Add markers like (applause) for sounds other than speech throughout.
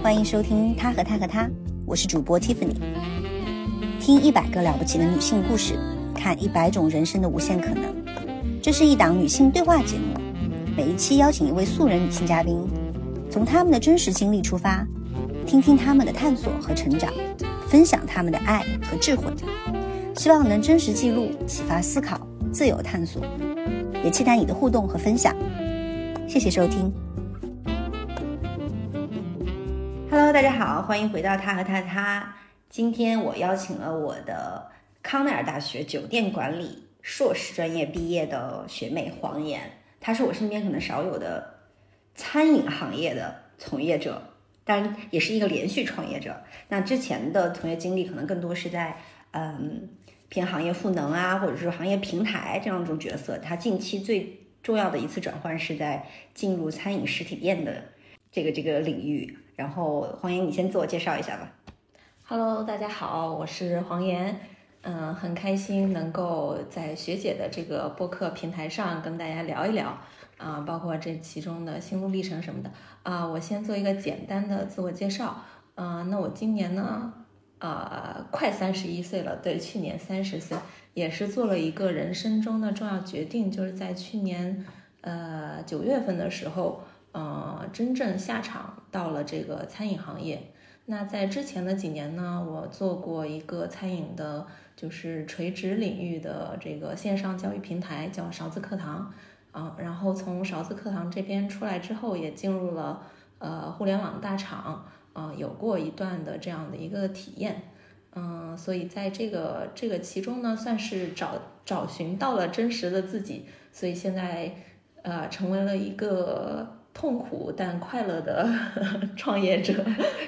欢迎收听《他和他和他》，我是主播 Tiffany。听一百个了不起的女性故事，看一百种人生的无限可能。这是一档女性对话节目，每一期邀请一位素人女性嘉宾，从她们的真实经历出发，听听她们的探索和成长，分享她们的爱和智慧，希望能真实记录、启发思考、自由探索，也期待你的互动和分享。谢谢收听。Hello，大家好，欢迎回到他和他他。今天我邀请了我的康奈尔大学酒店管理硕士专业毕业的学妹黄岩，她是我身边可能少有的餐饮行业的从业者，当然也是一个连续创业者。那之前的从业经历可能更多是在嗯偏行业赋能啊，或者是行业平台这样一种角色。她近期最重要的一次转换是在进入餐饮实体店的这个这个领域。然后黄岩，你先自我介绍一下吧。Hello，大家好，我是黄岩，嗯，很开心能够在学姐的这个播客平台上跟大家聊一聊啊，包括这其中的心路历程什么的啊。我先做一个简单的自我介绍，啊，那我今年呢，呃，快三十一岁了，对，去年三十岁，也是做了一个人生中的重要决定，就是在去年呃九月份的时候，呃，真正下场到了这个餐饮行业。那在之前的几年呢，我做过一个餐饮的，就是垂直领域的这个线上教育平台，叫勺子课堂，啊，然后从勺子课堂这边出来之后，也进入了呃互联网大厂，啊，有过一段的这样的一个体验，嗯，所以在这个这个其中呢，算是找找寻到了真实的自己，所以现在呃成为了一个。痛苦但快乐的 (laughs) 创业者，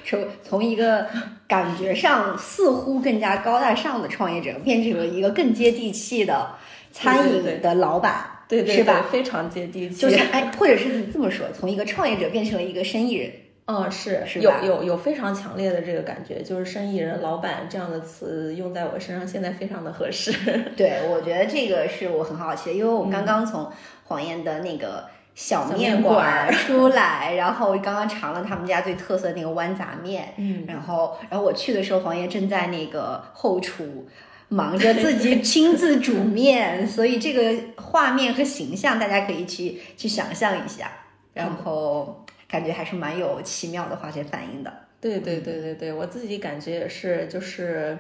从从一个感觉上似乎更加高大上的创业者，变成了一个更接地气的餐饮的老板，对对是吧？非常接地气。就是哎，或者是这么说，从一个创业者变成了一个生意人。嗯，是是有有有非常强烈的这个感觉，就是生意人、老板这样的词用在我身上，现在非常的合适。对，我觉得这个是我很好奇的，因为我们刚刚从黄岩的那个。小面馆 (laughs) 出来，然后刚刚尝了他们家最特色的那个豌杂面，嗯，然后，然后我去的时候，黄爷正在那个后厨忙着自己亲自煮面，(laughs) 所以这个画面和形象大家可以去去想象一下，然后感觉还是蛮有奇妙的化学反应的。对对对对对，我自己感觉也是，就是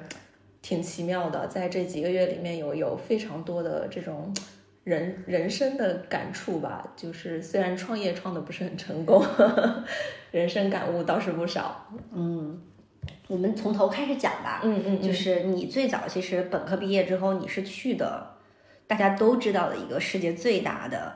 挺奇妙的，在这几个月里面有有非常多的这种。人 (laughs) 人生的感触吧，就是虽然创业创的不是很成功，呵 (laughs) 呵人生感悟倒是不少。嗯，我们从头开始讲吧。嗯嗯，就是你最早其实本科毕业之后，你是去的大家都知道的一个世界最大的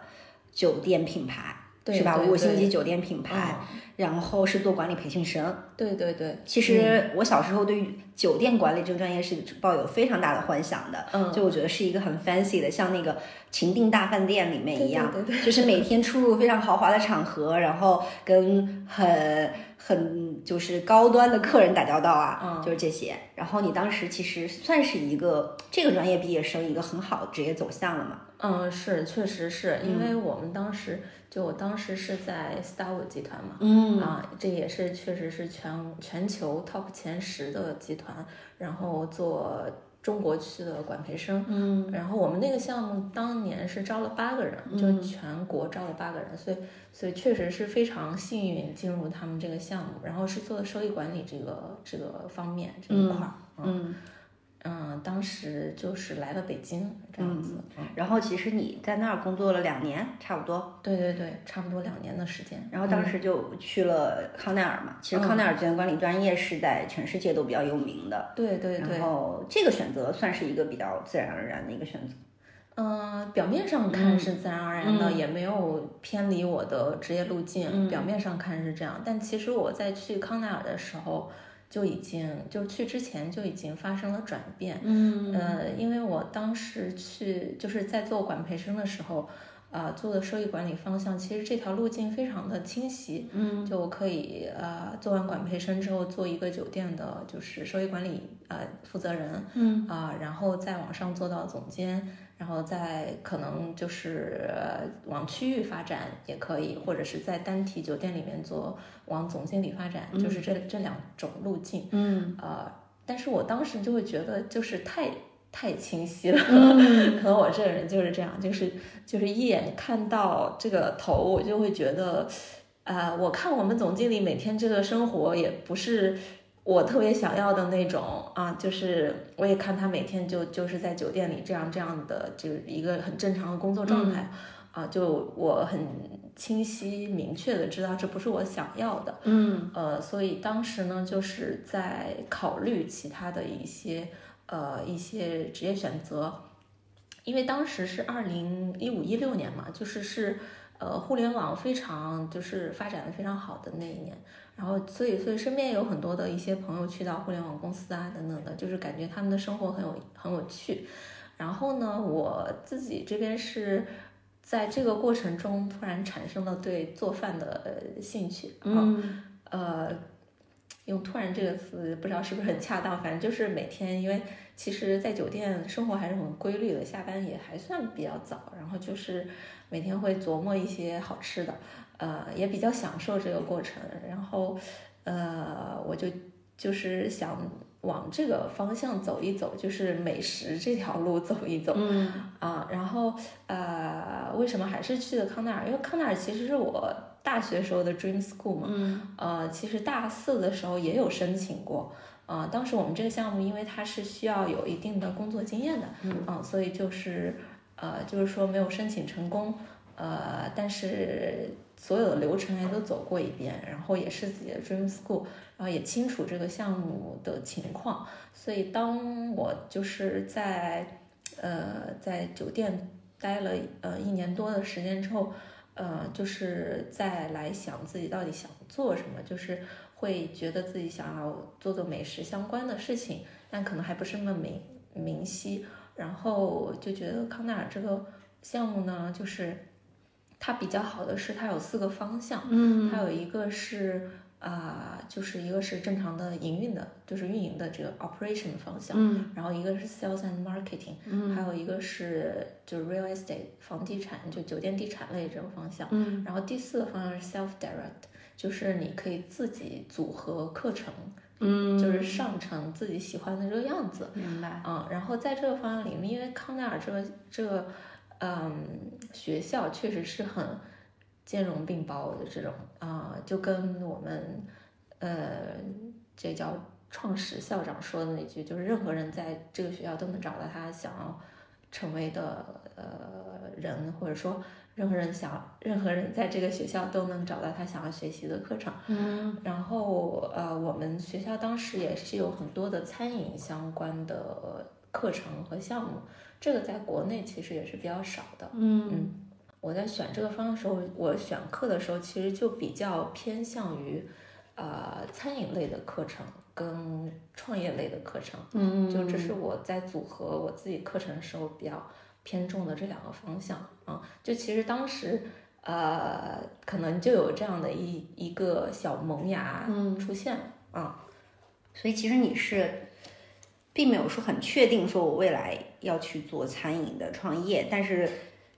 酒店品牌，是吧？五星级酒店品牌。然后是做管理培训生，对对对。其实我小时候对于酒店管理这个专业是抱有非常大的幻想的，嗯，就我觉得是一个很 fancy 的，像那个情定大饭店里面一样，对对对，就是每天出入非常豪华的场合，然后跟很很就是高端的客人打交道啊，嗯，就是这些。然后你当时其实算是一个这个专业毕业生一个很好的职业走向了嘛？嗯，是，确实是因为我们当时。就我当时是在 Starwood 集团嘛，嗯啊，这也是确实是全全球 top 前十的集团，然后做中国区的管培生，嗯，然后我们那个项目当年是招了八个人，就全国招了八个人，所以所以确实是非常幸运进入他们这个项目，然后是做的收益管理这个这个方面这一块儿，嗯。嗯，当时就是来了北京这样子，然后其实你在那儿工作了两年，差不多。对对对，差不多两年的时间。然后当时就去了康奈尔嘛，其实康奈尔酒店管理专业是在全世界都比较有名的。对对对。然后这个选择算是一个比较自然而然的一个选择。嗯，表面上看是自然而然的，也没有偏离我的职业路径。表面上看是这样，但其实我在去康奈尔的时候。就已经就去之前就已经发生了转变，嗯，呃，因为我当时去就是在做管培生的时候，啊，做的收益管理方向，其实这条路径非常的清晰，嗯，就可以呃做完管培生之后做一个酒店的就是收益管理呃负责人，嗯。啊，然后再往上做到总监，然后再可能就是往区域发展也可以，或者是在单体酒店里面做往总经理发展，就是这这两种路径。嗯呃，但是我当时就会觉得就是太太清晰了，嗯可能我这个人就是这样，就是就是一眼看到这个头，我就会觉得，呃，我看我们总经理每天这个生活也不是我特别想要的那种啊，就是我也看他每天就就是在酒店里这样这样的，就是一个很正常的工作状态。啊，就我很清晰明确的知道这不是我想要的，嗯呃，所以当时呢，就是在考虑其他的一些呃一些职业选择，因为当时是二零一五一六年嘛，就是是呃互联网非常就是发展的非常好的那一年，然后所以所以身边有很多的一些朋友去到互联网公司啊等等的，就是感觉他们的生活很有很有趣，然后呢，我自己这边是。在这个过程中，突然产生了对做饭的呃兴趣，啊嗯呃，用“突然”这个词不知道是不是很恰当，反正就是每天，因为其实，在酒店生活还是很规律的，下班也还算比较早，然后就是每天会琢磨一些好吃的，呃，也比较享受这个过程，然后呃，我就就是想往这个方向走一走，就是美食这条路走一走，嗯。啊，然后呃，为什么还是去的康奈尔？因为康奈尔其实是我大学时候的 dream school 嘛，嗯。呃，其实大四的时候也有申请过，呃，当时我们这个项目因为它是需要有一定的工作经验的，嗯。啊所以就是呃，就是说没有申请成功，呃，但是所有的流程也都走过一遍，然后也是自己的 dream school，然后也清楚这个项目的情况，所以当我就是在呃在酒店待了呃一年多的时间之后，呃，就是再来想自己到底想做什么，就是会觉得自己想要做做美食相关的事情，但可能还不是那么明明晰。然后就觉得康奈尔这个项目呢，就是它比较好的是它有四个方向，嗯它有一个是啊、就是一个是正常的营运的，就是运营的这个 operation 的方向，嗯然后一个是 sales and marketing，嗯还有一个是就是 real estate 房地产，就酒店地产类这种方向。嗯然后第四个方向是 self direct，就是你可以自己组合课程，嗯，就是上成自己喜欢的这个样子。明白。嗯，然后在这个方向里面，因为康奈尔这个这个嗯学校确实是很兼容并包的这种啊、就跟我们呃这叫创始校长说的那句，就是任何人在这个学校都能找到他想要成为的呃人，或者说任何人想任何人在这个学校都能找到他想要学习的课程。嗯然后呃，我们学校当时也是有很多的餐饮相关的课程和项目，这个在国内其实也是比较少的。嗯我在选这个方向的时候，我选课的时候其实就比较偏向于呃餐饮类的课程跟创业类的课程，嗯，就这是我在组合我自己课程的时候比较偏重的这两个方向啊。就其实当时呃可能就有这样的一一个小萌芽嗯出现了啊。所以其实你是并没有说很确定说我未来要去做餐饮的创业，但是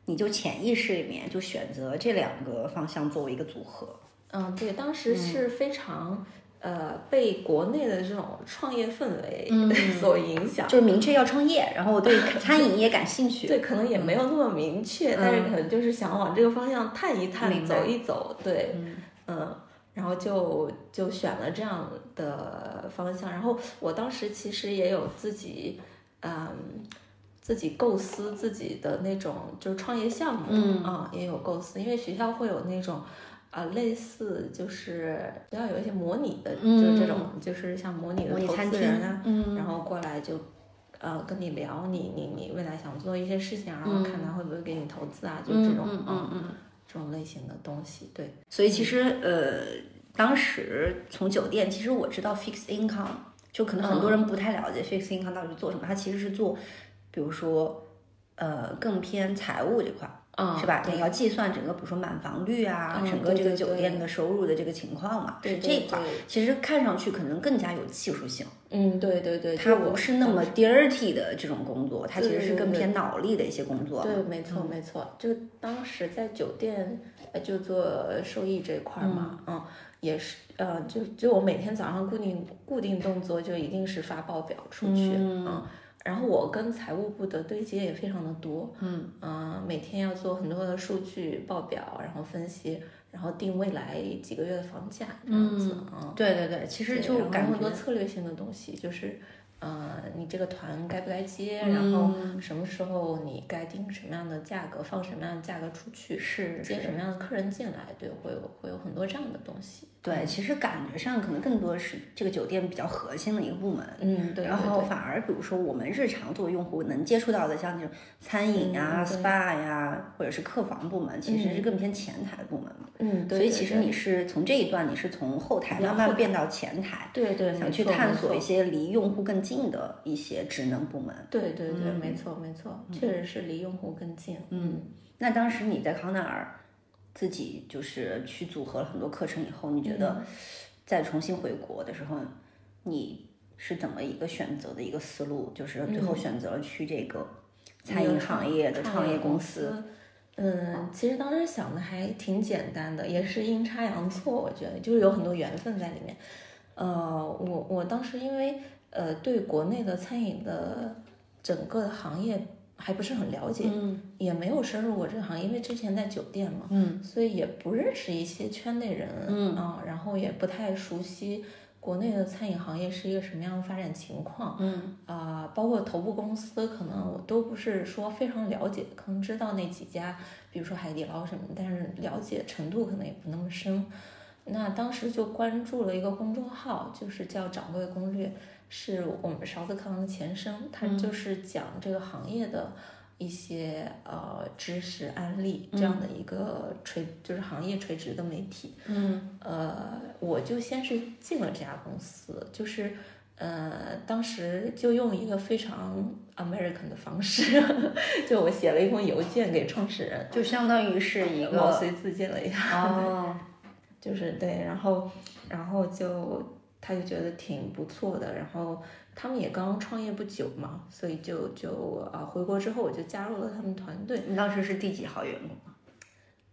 你就潜意识里面就选择这两个方向作为一个组合。嗯，对，当时是非常、呃被国内的这种创业氛围嗯 (laughs) 所影响。就是明确要创业，然后我对 (laughs) 餐饮也感兴趣。对，可能也没有那么明确，但是可能就是想往这个方向探一探，走一走。对，嗯嗯，然后就就选了这样的方向。然后我当时其实也有自己，嗯，自己构思自己的那种就是创业项目，嗯。啊，也有构思，因为学校会有那种。啊，类似就是学校有一些模拟的，就是这种，就是像模拟的投资人啊，嗯。然后过来就，呃，跟你聊你你你未来想做一些事情，然后看他会不会给你投资啊，就这种嗯嗯嗯这种类型的东西，对，所以其实呃，当时从酒店，其实我知道 fixed income，就可能很多人不太了解 fixed income 到底是做什么，它其实是做，比如说呃更偏财务这块。啊，是吧？对你要计算整个，比如说满房率啊，嗯整个这个酒店的收入的这个情况嘛，对是这一块。其实看上去可能更加有技术性，嗯，对对对，它不是那么 dirty 的这种工作，它其实是更偏脑力的一些工作。对，没错没错，就当时在酒店呃就做收益这块儿嘛，嗯，也是呃，就就我每天早上固定固定动作就一定是发报表出去，嗯。然后我跟财务部的对接也非常的多，嗯。每天要做很多的数据报表，然后分析，然后定未来几个月的房价这样子，嗯，对对对，其实就感很多策略性的东西，就是呃，你这个团该不该接，嗯然后什么时候你该定什么样的价格，放什么样的价格出去，是接什么样的。客人进来，对，会有会有很多这样的东西。对，其实感觉上可能更多是这个酒店比较核心的一个部门。嗯，对，然后反而，比如说我们日常作为用户能接触到的，像这种餐饮呀、嗯 SPA 呀，或者是客房部门，其实是更偏前台部门嘛。嗯，对，所以其实你是从这一段，你是从后台慢慢变到前台，对对想去探索一些离用户更近的一些职能部门。对对对，没错没错，确实是离用户更近。嗯，那当时你在康奈尔自己就是去组合了很多课程以后，你觉嗯得再重新回国的时候，你是怎么一个选择的一个思路？就是最后选择了去这个餐饮行业的创业公司。司。嗯，其实当时想的还挺简单的，也是阴差阳错，我觉得就是有很多缘分在里面。呃，我我当时因为呃对国内的餐饮的整个行业还不是很了解，嗯。也没有深入过这个行业，因为之前在酒店嘛，嗯。所以也不认识一些圈内人，嗯。啊，然后也不太熟悉国内的餐饮行业是一个什么样的发展情况，嗯。啊，包括头部公司，可能我都不是说非常了解，可能知道那几家，比如说海底捞什么，但是了解程度可能也不那么深。那当时就关注了一个公众号，就是叫“掌柜攻略”，是我们勺子课堂的前身，它就是讲这个行业的一些呃知识案例这样的一个垂，就是行业垂直的媒体。嗯。呃，我就先是进了这家公司，就是呃，当时就用一个非常 American 的方式，(laughs) 就我写了一封邮件给创始人，就相当于是一个毛遂自荐了一下，哦，(laughs) 就是对，然后然后就他就觉得挺不错的，然后他们也刚刚创业不久嘛，所以就就啊回国之后我就加入了他们团队。你当时是第几号员工？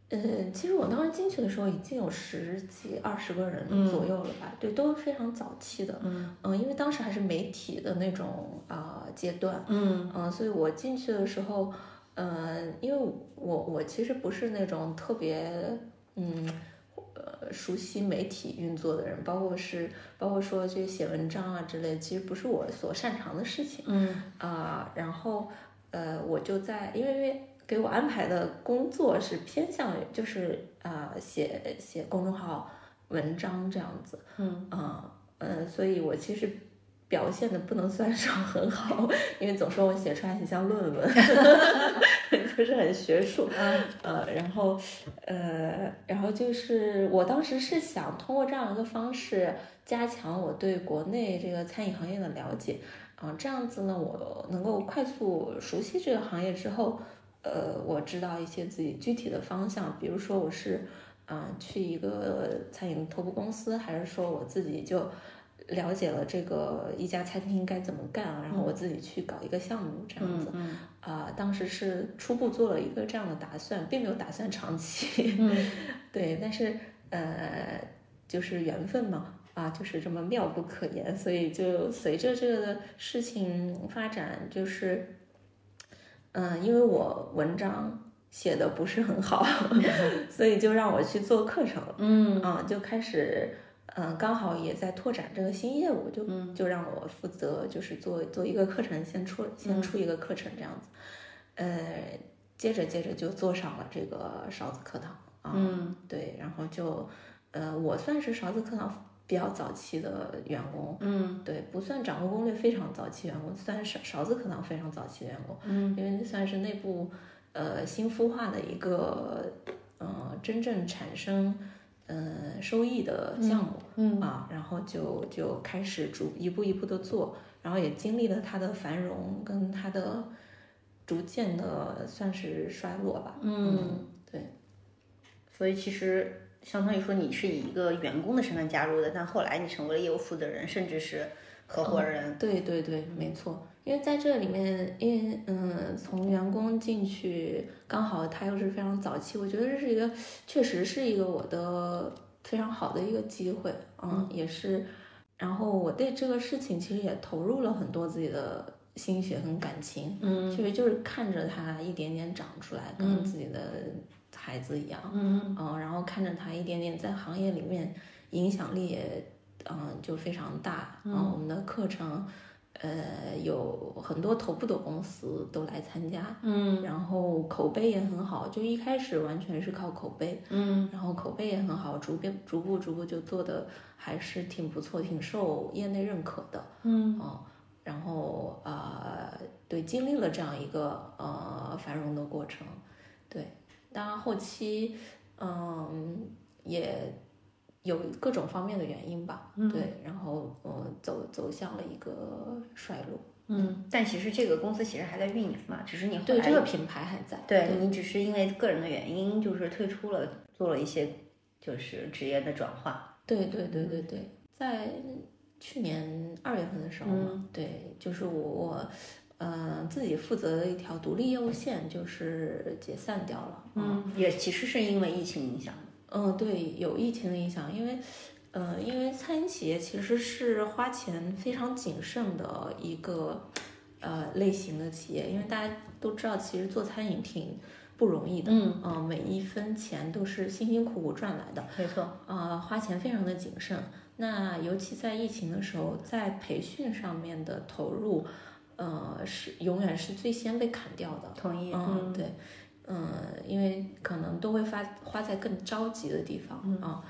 嗯，其实我当时进去的时候已经有十几二十个人左右了吧，对，都是非常早期的，嗯因为当时还是媒体的那种啊、阶段，嗯嗯、所以我进去的时候，嗯，因为我我其实不是那种特别嗯呃熟悉媒体运作的人，包括是包括说这写文章啊之类，其实不是我所擅长的事情嗯。啊、然后呃，我就在因为因为给我安排的工作是偏向于就是啊、写写公众号文章这样子，嗯。啊，嗯，所以我其实表现的不能算上很好，因为总说我写出来很像论文，(laughs) 不是很学术。呃，然后呃，然后就是我当时是想通过这样一个方式加强我对国内这个餐饮行业的了解，啊、这样子呢，我能够快速熟悉这个行业之后，呃，我知道一些自己具体的方向，比如说我是啊、去一个餐饮头部公司，还是说我自己就了解了这个一家餐厅该怎么干，然后我自己去搞一个项目这样子。嗯啊、当时是初步做了一个这样的打算，并没有打算长期。嗯 (laughs) 对，但是呃，就是缘分嘛，啊，就是这么妙不可言，所以就随着这个事情发展，就是，嗯、因为我文章写的不是很好，(laughs) 所以就让我去做课程了，嗯啊，就开始。嗯，刚好也在拓展这个新业务，就嗯。就让我负责，就是做做一个课程，先出先出一个课程这样子，呃，接着接着就做上了这个勺子课堂啊，嗯对，然后就，呃，我算是勺子课堂比较早期的员工，嗯。对，不算掌握攻略非常早期员工，算是勺子课堂非常早期的员工，嗯。因为那算是内部呃新孵化的一个呃真正产生呃收益的项目，嗯啊，然后就就开始逐一步一步的做，然后也经历了它的繁荣跟它的逐渐的算是衰落吧。嗯，对。所以其实相当于说你是以一个员工的身份加入的，但后来你成为了业务负责人，甚至是合伙人。对对对，没错。因为在这里面，因为嗯，从员工进去，刚好他又是非常早期，我觉得这是一个，确实是一个我的非常好的一个机会，嗯，也是。然后我对这个事情其实也投入了很多自己的心血和感情，嗯，其实就是看着他一点点长出来，跟自己的孩子一样，嗯嗯，然后看着他一点点在行业里面影响力也，嗯，就非常大，嗯，我们的课程。呃，有很多头部的公司都来参加，嗯，然后口碑也很好，就一开始完全是靠口碑，嗯，然后口碑也很好，逐步逐步逐步就做的还是挺不错，挺受业内认可的，嗯，哦，然后呃，对，经历了这样一个呃繁荣的过程，对，当然后期，嗯，也。有各种方面的原因吧，嗯。对，然后呃走走向了一个衰落，嗯，但其实这个公司其实还在运营嘛，只是你对这个品牌还在，对你只是因为个人的原因就是退出了，做了一些就是职业的转换，对对对对对，在去年二月份的时候嘛，对，就是我我呃自己负责的一条独立业务线就是解散掉了，嗯，也其实是因为疫情影响。嗯，对，有疫情的影响，因为，呃，因为餐饮企业其实是花钱非常谨慎的一个，呃，类型的企业，因为大家都知道，其实做餐饮挺不容易的，嗯，呃，每一分钱都是辛辛苦苦赚来的，没错，呃，花钱非常的谨慎。那尤其在疫情的时候，在培训上面的投入，呃，是永远是最先被砍掉的。同意，嗯，对。嗯，因为可能都会发花在更着急的地方啊，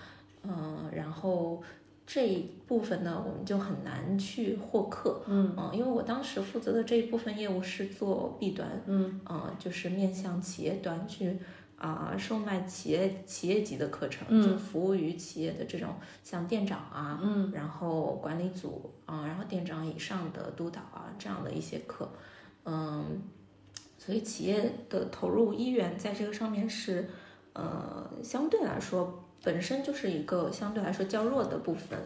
嗯，然后这一部分呢，我们就很难去获客，嗯，因为我当时负责的这一部分业务是做 B 端，嗯，就是面向企业端去啊，售卖企业企业级的课程，嗯，就服务于企业的这种像店长啊，嗯，然后管理组啊，然后店长以上的督导啊这样的一些课，嗯。所以企业的投入意愿在这个上面是，呃，相对来说本身就是一个相对来说较弱的部分，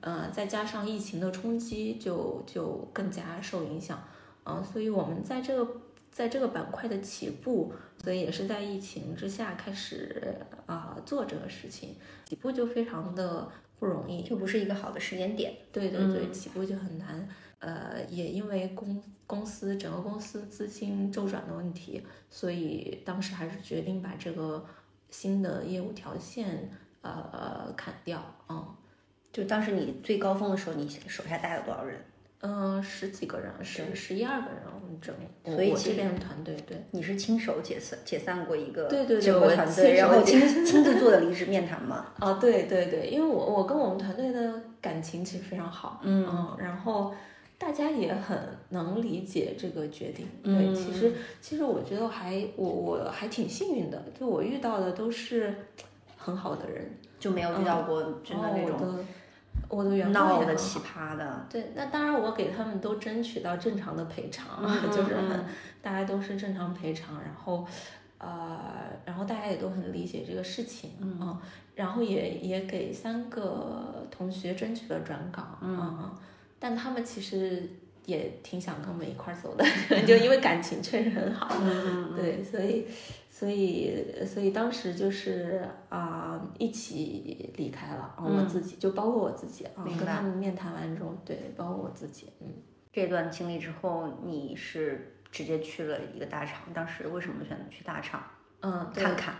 呃，再加上疫情的冲击，就就更加受影响，啊，所以我们在这个在这个板块的起步，所以也是在疫情之下开始啊做这个事情，起步就非常的不容易，就不是一个好的时间点，对对对，起步就很难。呃，也因为公公司整个公司资金周转的问题，所以当时还是决定把这个新的业务条线呃砍掉。嗯，就当时你最高峰的时候，你手下带了多少人？嗯，十几个人，十十一二个人，我们整。所以这边的团队，对，你是亲手解散解散过一个对对整个团队，然后亲 (laughs) 亲自做的离职面谈吗？(laughs) 啊，对对对，因为我我跟我们团队的感情其实非常好，嗯，然后。大家也很能理解这个决定，对，其实其实我觉得还我我还挺幸运的，就我遇到的都是很好的人，就没有遇到过真的那种我的员工闹的奇葩的。对，那当然我给他们都争取到正常的赔偿，就是很大家都是正常赔偿，然后呃，然后大家也都很理解这个事情啊，然后也也给三个同学争取了转岗啊。但他们其实也挺想跟我们一块儿走的，(laughs) 就因为感情确实很好，(laughs) 对，所以，所以，所以当时就是啊，一起离开了，我自己就包括我自己啊，跟他们面谈完之后，对，包括我自己，嗯，这段经历之后，你是直接去了一个大厂，当时为什么选择去大厂？嗯，看看。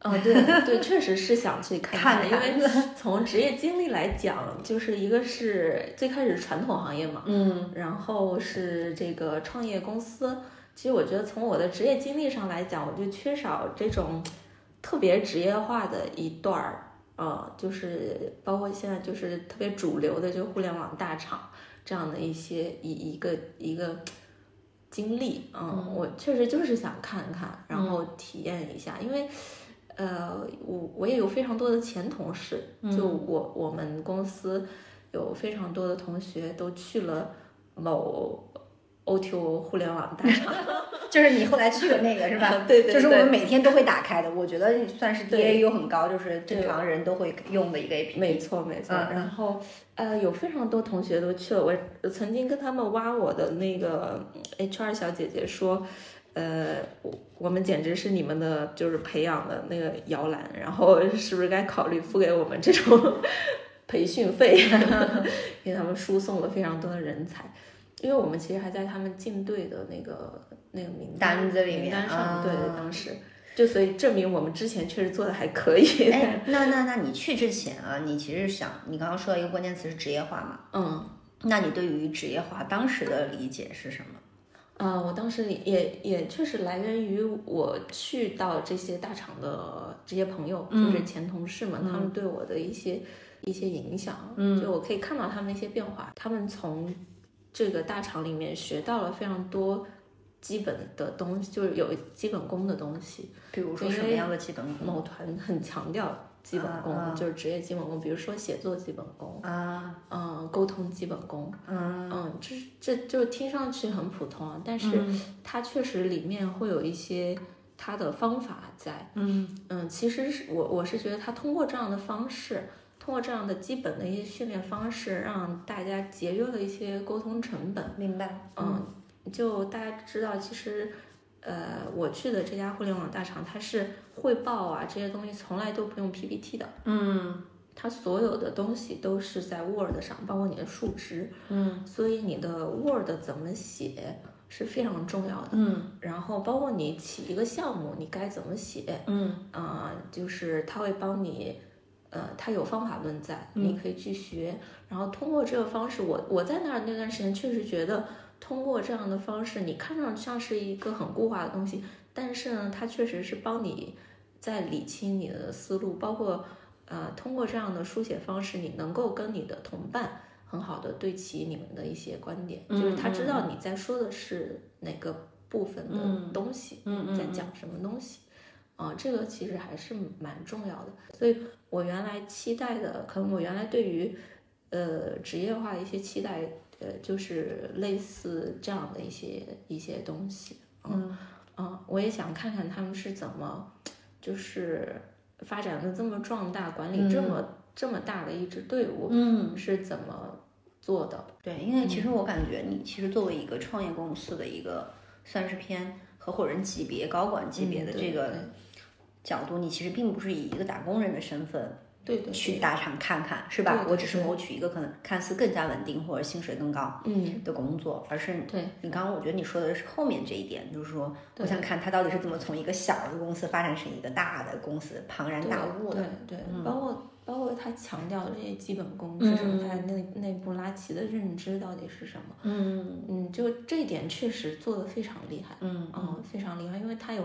哦，对对，确实是想去看看，因为 (laughs) 从职业经历来讲，就是一个是最开始传统行业嘛，嗯，然后是这个创业公司。其实我觉得从我的职业经历上来讲，我就缺少这种特别职业化的一段儿，呃，就是包括现在就是特别主流的就互联网大厂这样的一些一一个一个经历，嗯，我确实就是想看看，然后体验一下，因为。呃，我我也有非常多的前同事，就我我们公司有非常多的同学都去了某 O T O 互联网大厂，(laughs) 就是你后来去的那个是吧？(laughs) 对对就是我们每天都会打开的，我觉得算是 DAU 很高，就是正常人都会用的一个 APP。没错没错。嗯然后呃，有非常多同学都去了，我曾经跟他们挖我的那个 HR 小姐姐说。呃，我我们简直是你们的，就是培养的那个摇篮，然后 (laughs) 是不是该考虑付给我们这种 (laughs) 培训费，(laughs) 给他们输送了非常多的人才，因为我们其实还在他们进队的那个那个名单子里面名单上，啊对，当时就所以证明我们之前确实做的还可以，哎，那那那你去之前啊，你其实想，你刚刚说到一个关键词是职业化嘛？嗯。那你对于职业化当时的理解是什么？啊、我当时也也确实来源于我去到这些大厂的这些朋友，就是前同事们，他们对我的一些一些影响，嗯，就我可以看到他们的一些变化，他们从这个大厂里面学到了非常多基本的东西，就是有基本功的东西。比如说什么样的基本功某团很强调基本功，就是职业基本功，比如说写作基本功，啊？嗯，沟通基本功，嗯嗯，这这就听上去很普通啊，但是它确实里面会有一些它的方法在。嗯嗯，其实是我我是觉得他通过这样的方式，通过这样的基本的一些训练方式，让大家节约了一些沟通成本。明白。嗯，就大家知道，其实。呃，我去的这家互联网大厂，它是汇报啊这些东西从来都不用 PPT 的，嗯它所有的东西都是在 Word 上，包括你的数值，嗯所以你的 Word 怎么写是非常重要的。嗯然后包括你起一个项目，你该怎么写，嗯啊、就是它会帮你，呃，它有方法论在，你可以去学。然后通过这个方式，我我在那儿那段时间确实觉得，通过这样的方式，你看上去像是一个很固化的东西，但是呢，它确实是帮你在理清你的思路，包括呃，通过这样的书写方式，你能够跟你的同伴很好的对齐你们的一些观点，就是他知道你在说的是哪个部分的东西，嗯在讲什么东西。啊，这个其实还是蛮重要的，所以我原来期待的，可能我原来对于，呃，职业化的一些期待，呃，就是类似这样的一些一些东西，嗯嗯，我也想看看他们是怎么，就是发展的这么壮大，管理这么、这么大的一支队伍，嗯，是怎么做的？对，因为其实我感觉你其实作为一个创业公司的一个算是偏合伙人级别、高管级别的这个角度，你其实并不是以一个打工人的身份对对去大厂看看，是吧？对对我只是谋取一个可能看似更加稳定或者薪水更高嗯，的工作，而是对。你刚刚我觉得你说的是后面这一点，就是说我想看他到底是怎么从一个小的公司发展成一个大的公司，庞然大物的。对对，包括包括他强调的这些基本功是什么，他内内部拉齐的认知到底是什么？嗯。嗯，就这一点确实做的非常厉害，嗯嗯，非常厉害，因为他有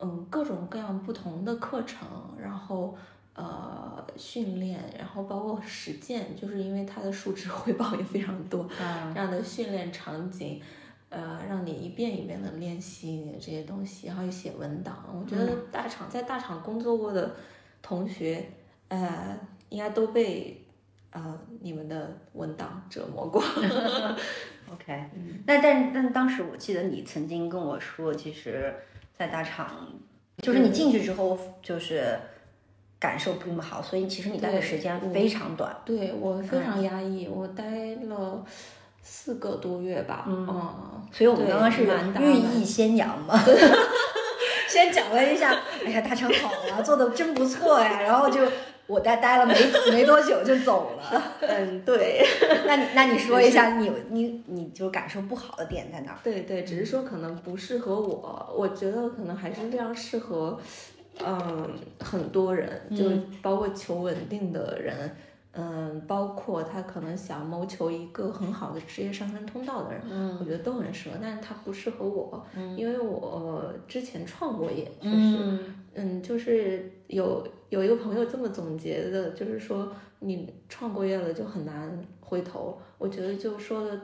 嗯各种各样不同的课程，然后呃训练，然后包括实践，就是因为它的数值 (laughs) 汇报也非常多，啊这样的训练场景，呃，让你一遍一遍的练习你的这些东西，然后又写文档。我觉得大厂在大厂工作过的同学，呃，应该都被呃你们的文档折磨过。(laughs) (laughs) OK，那但但当时我记得你曾经跟我说，其实，在大厂，就是你进去之后，就是感受并不好，所以其实你待的时间非常短。对我非常压抑，我待了四个多月吧，嗯，所以我们刚刚是寓意先扬嘛，(laughs) (laughs) 先讲了一下，哎呀，大厂好啊，做的真不错呀，然后就我待待了没没多久就走了。(laughs) 嗯，对。那你那你说一下你你你就感受不好的点在哪儿？对对，只是说可能不适合我，我觉得可能还是非常适合，嗯，很多人，就包括求稳定的人，嗯，包括他可能想谋求一个很好的职业上升通道的人，嗯我觉得都很适合，但是他不适合我，因为我之前创过业，确实，嗯嗯，就是有有一个朋友这么总结的，就是说你创过业了就很难回头。我觉得就说的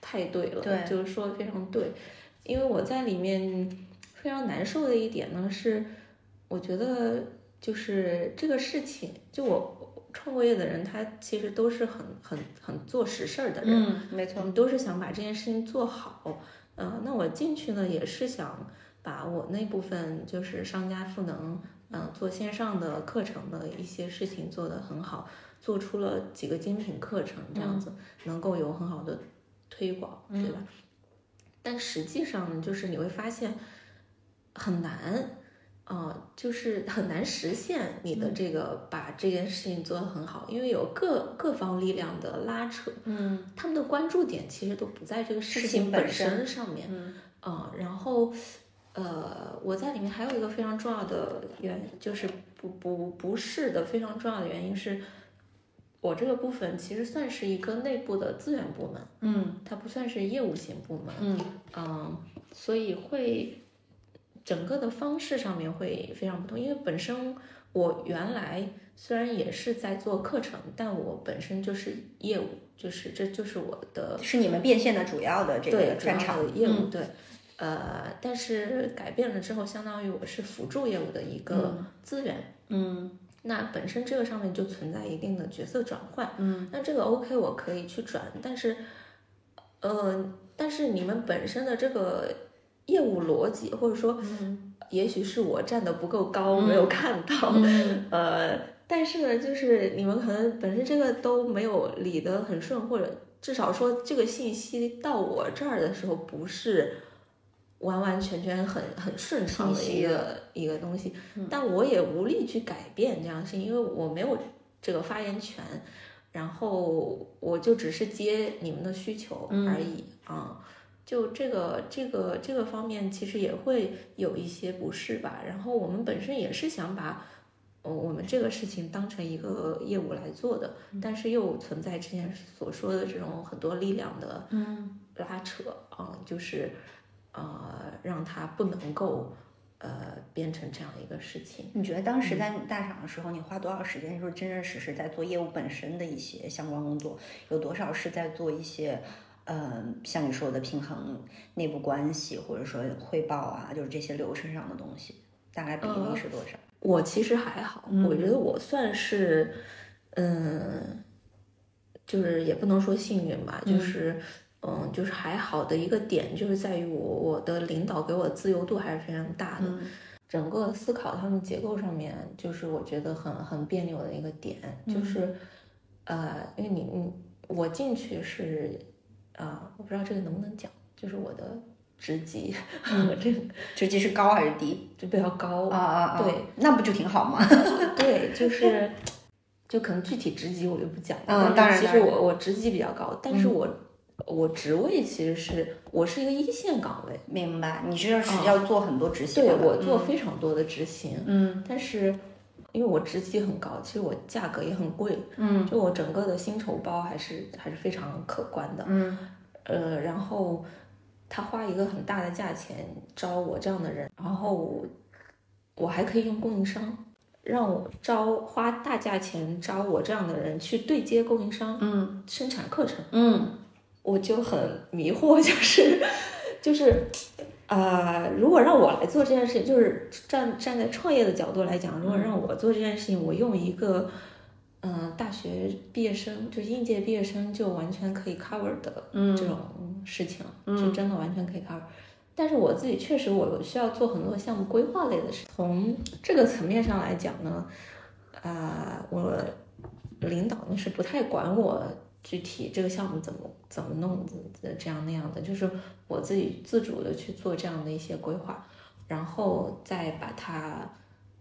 太对了，对就是说的非常对。因为我在里面非常难受的一点呢是，我觉得就是这个事情，就我创过业的人，他其实都是很很很做实事儿的人，嗯，没错我。们都是想把这件事情做好。呃，那我进去呢也是想把我那部分就是商家赋能，嗯、做线上的课程的一些事情做得很好，做出了几个精品课程，这样子能够有很好的推广，对吧？但实际上呢，就是你会发现很难。呃，就是很难实现你的这个把这件事情做得很好，因为有各各方力量的拉扯，嗯。他们的关注点其实都不在这个事事情本身身上面，嗯。啊、然后，呃，我在里面还有一个非常重要的原，就是不不不是的非常重要的原因是，我这个部分其实算是一个内部的资源部门，嗯。它不算是业务型部门，嗯。嗯，所以会整个的方式上面会非常不同，因为本身我原来虽然也是在做课程，但我本身就是业务，就是这就是我的是你们变现的主要的这个专场业务、嗯。对，呃，但是改变了之后，相当于我是辅助业务的一个资源，嗯。那本身这个上面就存在一定的角色转换，嗯。那这个 OK 我可以去转，但是，呃，但是你们本身的这个业务逻辑，或者说，嗯。也许是我站得不够高，没有看到，嗯。(laughs) 呃，但是呢，就是你们可能本身这个都没有理得很顺，或者至少说这个信息到我这儿的时候不是完完全全很很顺畅的一个一个东西，但我也无力去改变这样的事情，因为我没有这个发言权，然后我就只是接你们的需求而已啊。就这个这个这个方面，其实也会有一些不适吧。然后我们本身也是想把呃我们这个事情当成一个业务来做的，但是又存在之前所说的这种很多力量的嗯拉扯啊、就是呃让它不能够呃变成这样一个事情。你觉得当时在大厂的时候，你花多少时间，就是真真实实在做业务本身的一些相关工作？有多少是在做一些，嗯，像你说的平衡内部关系，或者说汇报啊，就是这些流程上的东西，大概比例是多少？我其实还好，我觉得我算是，嗯，就是也不能说幸运吧，就是，嗯，就是还好的一个点，就是在于我我的领导给我的自由度还是非常大的，整个思考他们结构上面，就是我觉得很很别扭的一个点，就是，呃，因为你你我进去是，啊、我不知道这个能不能讲，就是我的职级，(laughs) 这个职级是高还是低？就比较高，啊啊啊！对，那不就挺好吗？(laughs) 对，就是，就可能具体职级我就不讲了。嗯当然其实我我职级比较高，但是我、我职位其实是我是一个一线岗位，明白，你这是要做很多执行的。对我做非常多的执行，嗯但是因为我职级很高，其实我价格也很贵，嗯就我整个的薪酬包还是还是非常可观的。嗯呃，然后他花一个很大的价钱招我这样的人，然后我还可以用供应商，让我招花大价钱招我这样的人去对接供应商嗯生产课程，嗯我就很迷惑，就 (laughs) 是就是。啊、如果让我来做这件事情，就是站站在创业的角度来讲，如果让我做这件事情，我用一个嗯、大学毕业生，就是应届毕业生就完全可以 cover 的嗯这种事情，就真的完全可以 cover。但是我自己确实我需要做很多项目规划类的事。从这个层面上来讲呢，啊、我领导呢是不太管我具体这个项目怎么怎么弄的这样那样的，就是我自己自主的去做这样的一些规划，然后再把它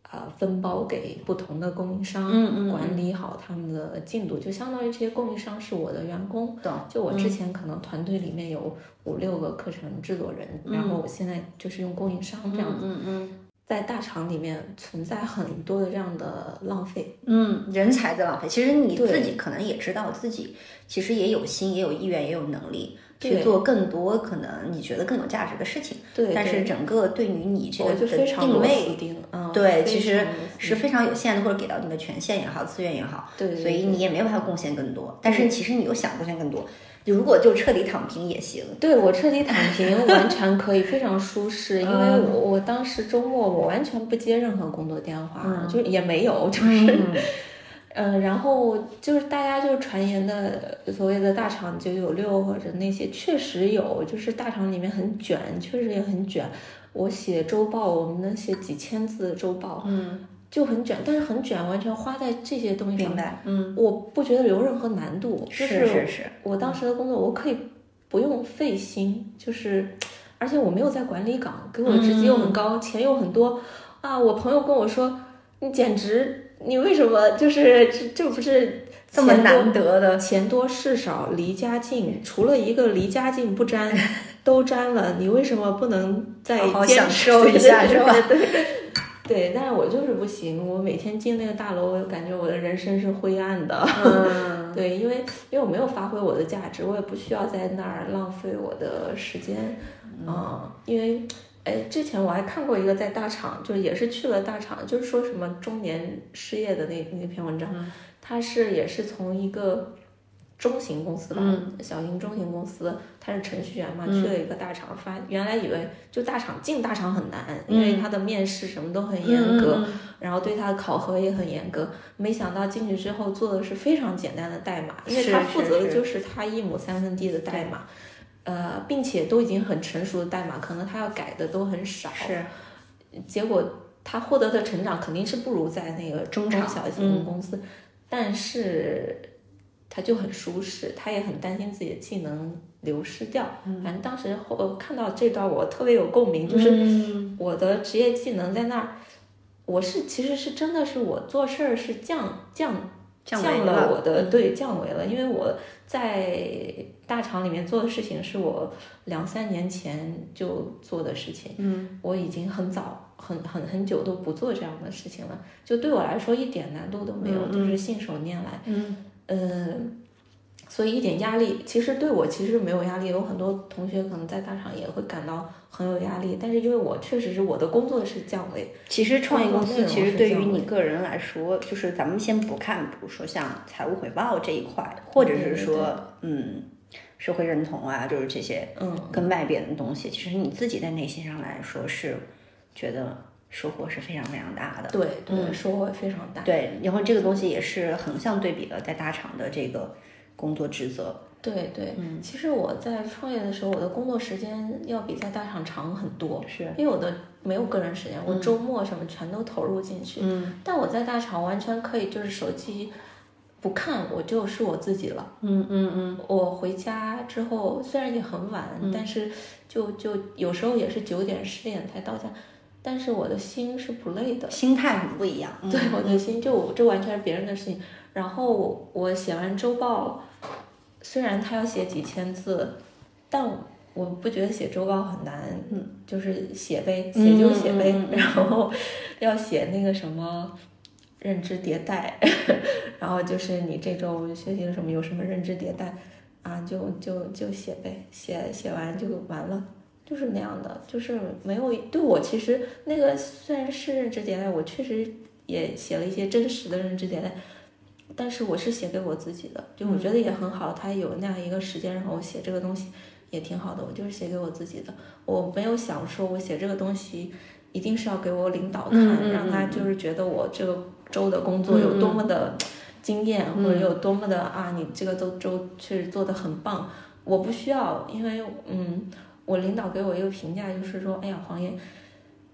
呃分包给不同的供应商，嗯嗯管理好他们的进度，就相当于这些供应商是我的员工。懂。就我之前可能团队里面有五六个课程制作人，然后我现在就是用供应商这样子，嗯嗯在大厂里面存在很多的这样的浪费。嗯，人才的浪费。其实你自己可能也知道，自己其实也有心，也有意愿，也有能力去做更多可能你觉得更有价值的事情。对，但是整个对于你这个的非常定位，嗯，对，其实是非常有限的，或者给到你的权限也好，资源也好，对，对所以你也没有办法贡献更多。但是其实你又想贡献更多，如果就彻底躺平也行。对我彻底躺平，完全可以非常舒适，(laughs) 因为嗯。我我当时周末我完全不接任何工作电话，嗯。就也没有，就是、(laughs) 呃，然后就是大家就是传言的所谓的大厂九九六或者那些，确实有，就是大厂里面很卷，确实也很卷。我写周报，我们能写几千字的周报，嗯，就很卷，但是很卷，完全花在这些东西上明，白，嗯，我不觉得有任何难度，就是是是，我当时的工作，我可以不用费心，就是，而且我没有在管理岗，给我的职级又很高，钱又很多。啊！我朋友跟我说，你简直，你为什么？就是这这不是这么难得的，钱多事少离家近，除了一个离家近不沾，(laughs) 都沾了，你为什么不能再好好享受？一下是吧？对对对，但是我就是不行，我每天进那个大楼，我感觉我的人生是灰暗的。嗯，(laughs) 对，因为因为我没有发挥我的价值，我也不需要在那儿浪费我的时间，嗯，因为，哎，之前我还看过一个在大厂，就也是去了大厂，就是说什么中年失业的那那篇文章，他是也是从一个中型公司吧，小型中型公司，他是程序员嘛，去了一个大厂，发原来以为就大厂进大厂很难，因为他的面试什么都很严格，然后对他的考核也很严格，没想到进去之后做的是非常简单的代码，因为他负责的就是他一亩三分地的代码，呃，并且都已经很成熟的代码，可能他要改的都很少，是，结果他获得的成长肯定是不如在那个中小型公司，但是他就很舒适，他也很担心自己的技能流失掉。反正当时后看到这段，我特别有共鸣，就是。嗯我的职业技能在那儿，我是其实是真的是我做事儿是降降降了我的对降维了，因为我在大厂里面做的事情是我两三年前就做的事情，嗯，我已经很早很很很久都不做这样的事情了，就对我来说一点难度都没有，就是信手拈来，嗯嗯。所以一点压力，其实对我其实没有压力。有很多同学可能在大厂也会感到很有压力，但是因为我确实是我的工作是降维，其实创业公司其实对于你个人来说，就是咱们先不看，比如说像财务回报这一块，或者是说嗯社会认同啊，就是这些嗯，跟外边的东西，其实你自己在内心上来说是觉得收获是非常非常大的。对对，收获非常大。对，然后这个东西也是横向对比了在大厂的这个工作职责。对对，嗯其实我在创业的时候，我的工作时间要比在大厂长很多，是，因为我的没有个人时间，我周末什么全都投入进去。嗯但我在大厂完全可以，就是手机不看，我就是我自己了。嗯嗯嗯，我回家之后虽然也很晚，但是就就有时候也是九点十点才到家，但是我的心是不累的。心态很不一样。嗯对，我的心就这完全是别人的事情。然后我写完周报，虽然他要写几千字，但我不觉得写周报很难，嗯，就是写呗，写就写呗。(laughs) 然后要写那个什么认知迭代，(laughs) 然后就是你这周学习了什么，有什么认知迭代啊，就就就写呗，写写完就完了。就是那样的，就是没有对我其实那个虽然是认知迭代，我确实也写了一些真实的认知迭代，但是我是写给我自己的，就我觉得也很好，他有那样一个时间让我写这个东西也挺好的，我就是写给我自己的，我没有想说我写这个东西一定是要给我领导看，嗯嗯让他就是觉得我这个周的工作有多么的惊艳，或者有多么的啊，你这个周周确实做的很棒，我不需要，因为嗯。我领导给我一个评价，就是说，哎呀，黄爷，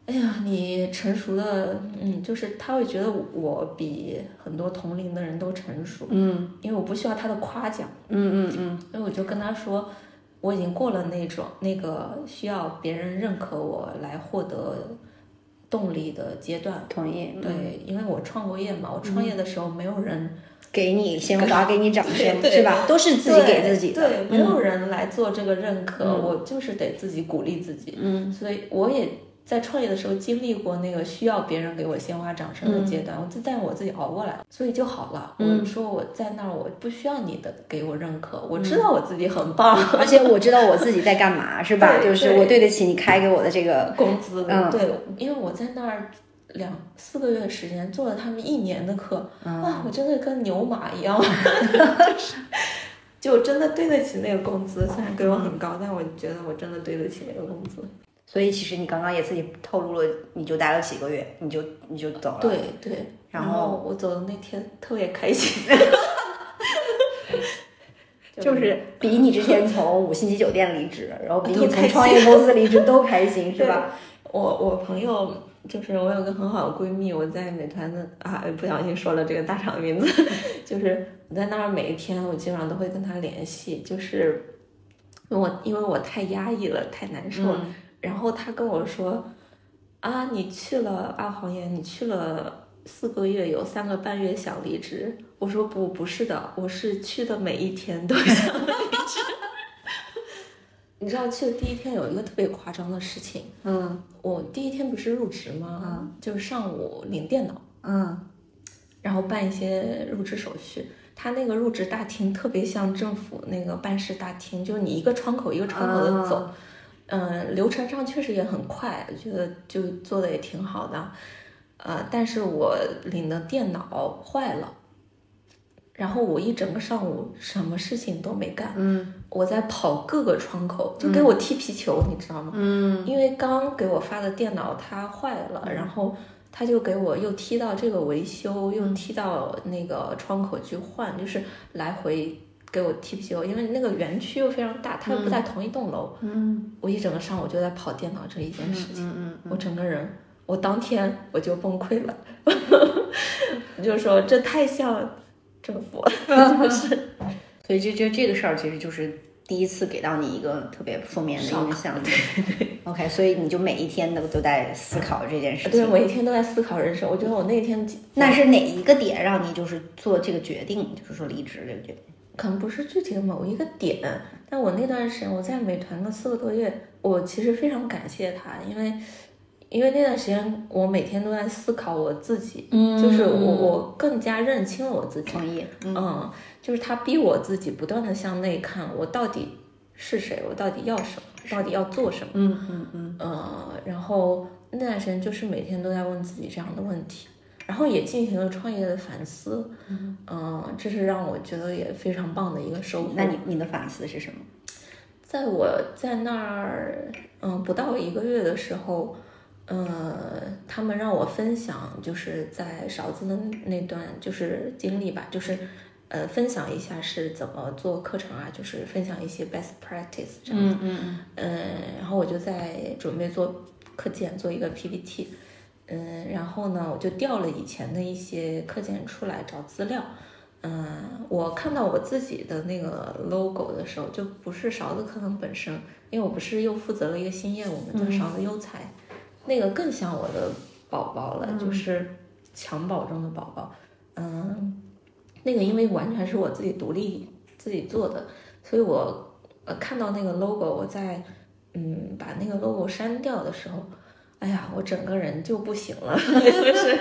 哎呀，你成熟的，嗯，就是他会觉得我比很多同龄的人都成熟，嗯因为我不需要他的夸奖，嗯嗯嗯，所以我就跟他说，我已经过了那种那个需要别人认可我来获得动力的阶段。同意。嗯对，因为我创过业嘛，我创业的时候没有人给你鲜花，(laughs) 给你掌声，对是吧？都是自己给自己的。对，没有人来做这个认可，嗯我就是得自己鼓励自己。嗯，所以我也在创业的时候经历过那个需要别人给我鲜花掌声的阶段，我就但我自己熬过来了，所以就好了。嗯我说我在那儿，我不需要你的给我认可，我知道我自己很棒，(laughs) 而且我知道我自己在干嘛，是吧？就是我对得起你开给我的这个。工资。嗯对，因为我在那儿。两四个月的时间做了他们一年的课，嗯哇，我真的跟牛马一样，(laughs) 就是就真的对得起那个工资。虽然给我很高，但我觉得我真的对得起那个工资。所以其实你刚刚也自己透露了，你就待了几个月，你就你就走了。对对，然然后我走的那天特别开心，(laughs) 就是比你之前从五星级酒店离职，然后比你从创业公司离职都开心，是吧？(laughs) 我我朋友就是我有个很好的闺蜜，我在美团的啊不小心说了这个大厂的名字，(laughs) 就是我在那儿每一天我基本上都会跟她联系，就是我因为我太压抑了，太难受了，然后她跟我说啊你去了啊黄岩，你去了。四个月有三个半月想离职，我说不不是的，我是去的每一天都想 (laughs) 离职。你知道去的第一天有一个特别夸张的事情，嗯我第一天不是入职吗？就是上午领电脑，嗯然后办一些入职手续。他那个入职大厅特别像政府那个办事大厅，就是你一个窗口一个窗口的走，嗯、流程上确实也很快，我觉得就做的也挺好的。呃，但是我领的电脑坏了，然后我一整个上午什么事情都没干，嗯我在跑各个窗口，就给我踢皮球，你知道吗？嗯因为刚给我发的电脑它坏了，然后他就给我又踢到这个维修，又踢到那个窗口去换，就是来回给我踢皮球。因为那个园区又非常大，它又不在同一栋楼，嗯我一整个上午就在跑电脑这一件事情，嗯我整个人，我当天我就崩溃了，(laughs) 就说这太像政府了，(laughs) 就是 (laughs) 所以这这这个事儿其实就是第一次给到你一个特别负面的印象，对对。OK，所以你就每一天都都在思考这件事对，情。我一天都在思考人生。我觉得我那天那是哪一个点让你就是做这个决定，就是说离职这个决定？可能不是具体的某一个点，但我那段时间我在美团的四个多月，我其实非常感谢他，因为因为那段时间我每天都在思考我自己，嗯就是我我更加认清了我自己，嗯，就是他逼我自己不断的向内看，我到底是谁，我到底要什么，到底要做什么，嗯嗯嗯呃，然后那段时间就是每天都在问自己这样的问题，然后也进行了创业的反思，嗯、这是让我觉得也非常棒的一个收获。那你你的反思是什么？在我在那儿，嗯，不到一个月的时候，呃，他们让我分享，就是在勺子的那段就是经历吧，就是呃，分享一下是怎么做课程啊，就是分享一些 best practice 这样子。嗯嗯嗯，然后我就在准备做课件，做一个 PPT。嗯，然后呢，我就调了以前的一些课件出来找资料。嗯，我看到我自己的那个 logo 的时候，就不是勺子课堂本身，因为我不是又负责了一个新业务嘛，叫勺子优才，那个更像我的宝宝了，就是襁褓中的宝宝。嗯，那个因为完全是我自己独立自己做的，所以我呃看到那个 logo，我在嗯把那个 logo 删掉的时候，哎呀，我整个人就不行了，(laughs) 就是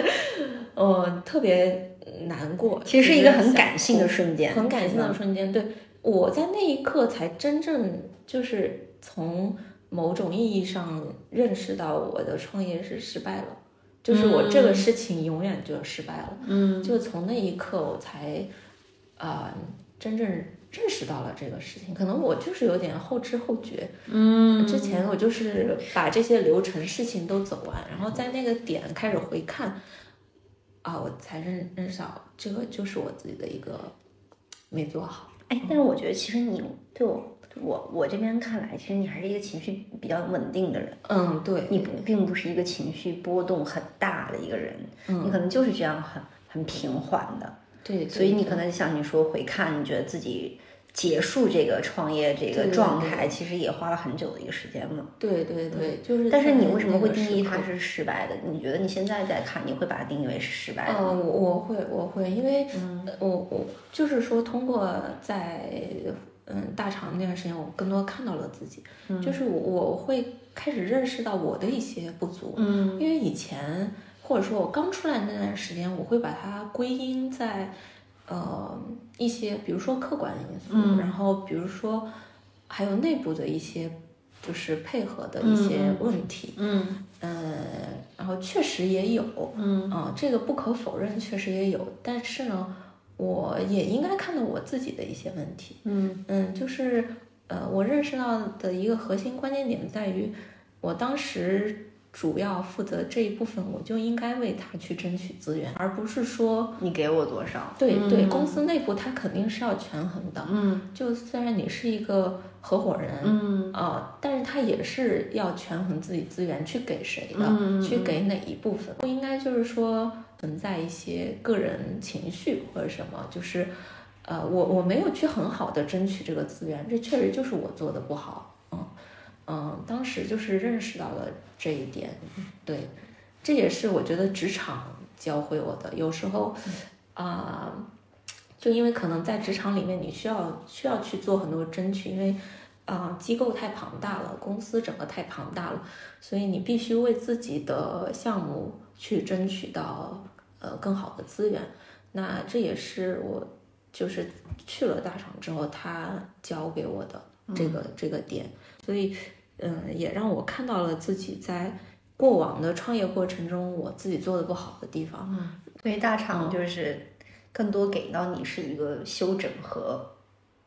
呃特别难过。其实是一个很感性的瞬间，很感性的瞬间。对，我在那一刻才真正就是从某种意义上认识到我的创业是失败了，就是我这个事情永远就失败了。嗯，就从那一刻我才啊、真正认识到了这个事情。可能我就是有点后知后觉。嗯之前我就是把这些流程事情都走完，然后在那个点开始回看，啊，我才认认识到这个就是我自己的一个没做好。哎，但是我觉得其实你对我我我这边看来，其实你还是一个情绪比较稳定的人，嗯，对，你不并不是一个情绪波动很大的一个人，嗯你可能就是这样很很平缓的，对，所以你可能像你说回看，你觉得自己结束这个创业这个状态，其实也花了很久的一个时间嘛。对对对，就是。但是你为什么会定义它？是失败的？你觉得你现在在看，你会把它定义为是失败的嗯，吗？我我会我会，因为我我就是说，通过在嗯大厂那段时间，我更多看到了自己，就是我我会开始认识到我的一些不足，嗯。因为以前或者说我刚出来那段时间，我会把它归因在呃一些，比如说客观因素，嗯。然后比如说还有内部的一些就是配合的一些问题，嗯。嗯，然后确实也有，嗯。啊、这个不可否认，确实也有，但是呢，我也应该看到我自己的一些问题，嗯。嗯，就是呃，我认识到的一个核心关键点在于，我当时主要负责这一部分，我就应该为他去争取资源，而不是说你给我多少？对对，嗯公司内部他肯定是要权衡的。嗯。就虽然你是一个合伙人，嗯。啊，但是他也是要权衡自己资源去给谁的，嗯去给哪一部分，不应该就是说存在一些个人情绪或者什么，就是，呃，我我没有去很好的争取这个资源，这确实就是我做的不好，嗯嗯，当时就是认识到了这一点，对，这也是我觉得职场教会我的，有时候啊。就因为可能在职场里面，你需要需要去做很多争取，因为啊、机构太庞大了，公司整个太庞大了，所以你必须为自己的项目去争取到呃更好的资源。那这也是我就是去了大厂之后，他教给我的这个、这个点，所以嗯、也让我看到了自己在过往的创业过程中我自己做的不好的地方。所以大厂就是更多给到你是一个修整和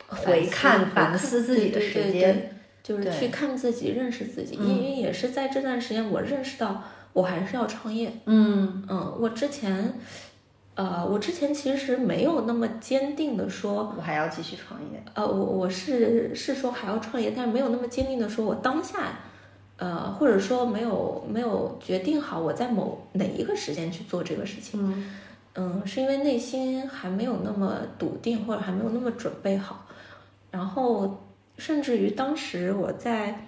回看、反思自己的时间。就是去看自己、认识自己，嗯因为也是在这段时间，我认识到我还是要创业。嗯嗯，我之前，呃，我之前其实没有那么坚定的说，我还要继续创业。呃，我我是是说还要创业，但是没有那么坚定的说我当下，呃，或者说没有没有决定好我在某哪一个时间去做这个事情。嗯嗯，是因为内心还没有那么笃定，或者还没有那么准备好，然后甚至于当时我在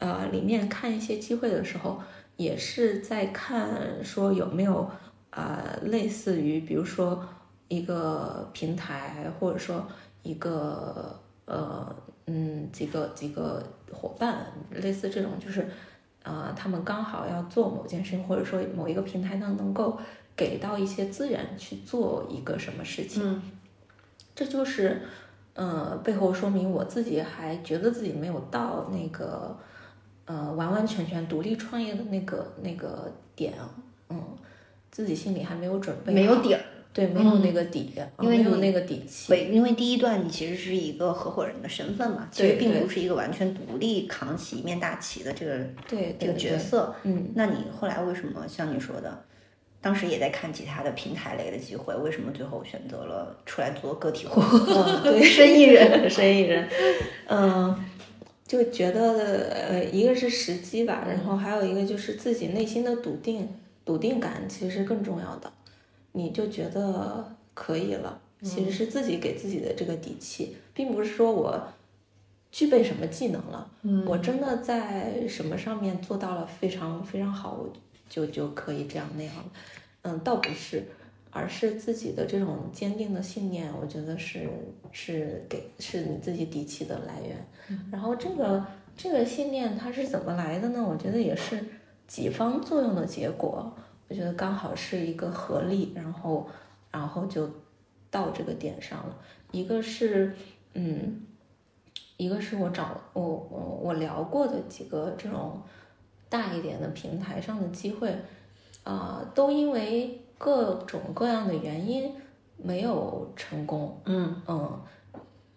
呃里面看一些机会的时候，也是在看说有没有啊、呃类似于比如说一个平台，或者说一个呃嗯几个几个伙伴，类似这种就是啊、呃他们刚好要做某件事情，或者说某一个平台呢能够给到一些资源去做一个什么事情，嗯。这就是呃背后说明我自己还觉得自己没有到那个呃完完全全独立创业的那个那个点，嗯，自己心里还没有准备，没有底儿。对，没有那个底，啊因为没有那个底气，对，因为第一段你其实是一个合伙人的身份嘛，其实并不是一个完全独立扛起一面大旗的这个对这个角色。嗯，那你后来为什么像你说的，当时也在看其他的平台类的机会，为什么最后选择了出来做个体户？(laughs) 嗯对，生意人，生意人，嗯，就觉得呃，一个是时机吧，然后还有一个就是自己内心的笃定、笃定感，其实是更重要的。你就觉得可以了，其实是自己给自己的这个底气，并不是说我具备什么技能了，嗯我真的在什么上面做到了非常非常好，我就就可以这样那样了。嗯，倒不是，而是自己的这种坚定的信念，我觉得是是给是你自己底气的来源。然后这个这个信念它是怎么来的呢？我觉得也是几方作用的结果。我觉得刚好是一个合力，然后然后就到这个点上了。一个是嗯，一个是我找我我我聊过的几个这种大一点的平台上的机会，啊、都因为各种各样的原因没有成功。嗯嗯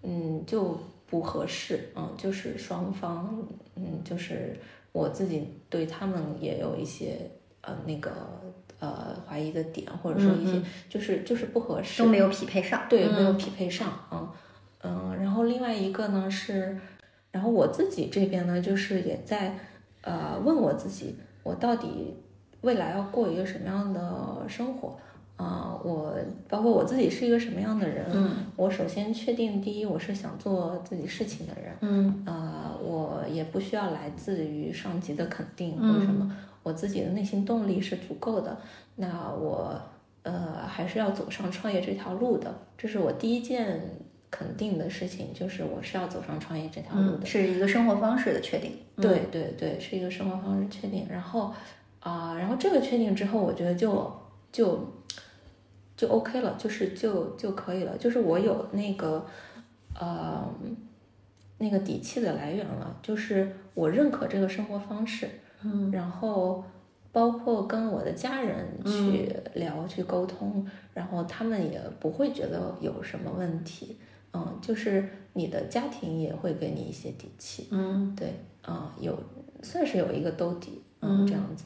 嗯，就不合适。嗯，就是双方，嗯，就是我自己对他们也有一些呃那个呃怀疑的点，或者说一些、就是就是不合适，都没有匹配上。对，没有嗯匹配上，嗯嗯，然后另外一个呢是，然后我自己这边呢，就是也在呃问我自己，我到底未来要过一个什么样的生活啊、我包括我自己是一个什么样的人，嗯我首先确定第一，我是想做自己事情的人，嗯呃，我也不需要来自于上级的肯定或什么，我自己的内心动力是足够的。那我呃还是要走上创业这条路的，这是我第一件肯定的事情，就是我是要走上创业这条路的。嗯，是一个生活方式的确定。对对对，是一个生活方式确定。然后啊、然后这个确定之后，我觉得就就就 OK 了，就是就就可以了，就是我有那个呃那个底气的来源了，就是我认可这个生活方式，嗯。然后包括跟我的家人去聊、去沟通，然后他们也不会觉得有什么问题，嗯，就是你的家庭也会给你一些底气，嗯。对，啊、有算是有一个兜底，嗯这样子。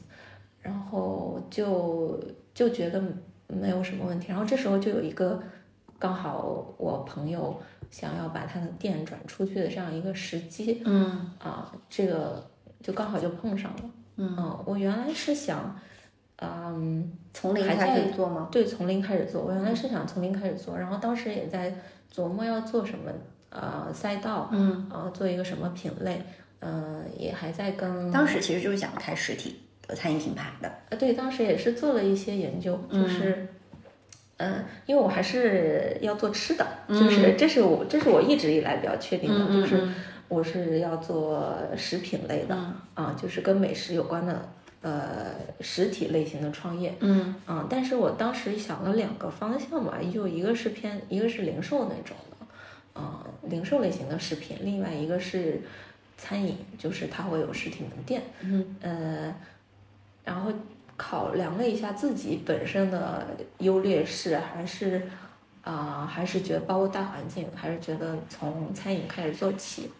然后就就觉得没有什么问题。然后这时候就有一个刚好我朋友想要把他的店转出去的这样一个时机，嗯啊，这个就刚好就碰上了。嗯，我原来是想，嗯，从零开始做吗？对，从零开始做。我原来是想从零开始做，然后当时也在琢磨要做什么，呃，赛道，嗯，呃，做一个什么品类，嗯、也还在跟当时其实就是想开实体的餐饮品牌的。呃，对，当时也是做了一些研究，就是，嗯、因为我还是要做吃的，就是这是我这是我一直以来比较确定的，就是我是要做食品类的，啊，就是跟美食有关的，呃，实体类型的创业，嗯。嗯，但是我当时想了两个方向嘛，就一个是偏，一个是零售那种的，嗯，零售类型的食品，另外一个是餐饮，就是它会有实体门店，嗯，呃，然后考量了一下自己本身的优劣势，还是啊、还是觉得包括大环境，还是觉得从餐饮开始做起。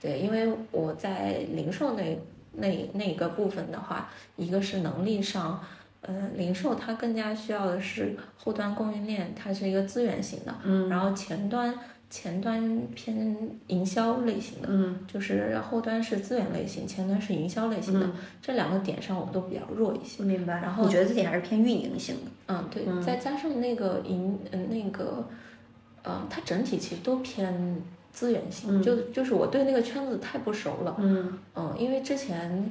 对，因为我在零售那那那个部分的话，一个是能力上，呃，零售它更加需要的是后端供应链，它是一个资源型的，嗯然后前端前端偏营销类型的，嗯。就是后端是资源类型，前端是营销类型的，嗯，这两个点上我们都比较弱一些。明白。然后我觉得自己还是偏运营型的？嗯，对，再加上那个营，嗯，那个，呃，它整体其实都偏资源型，就就是我对那个圈子太不熟了，嗯。嗯，因为之前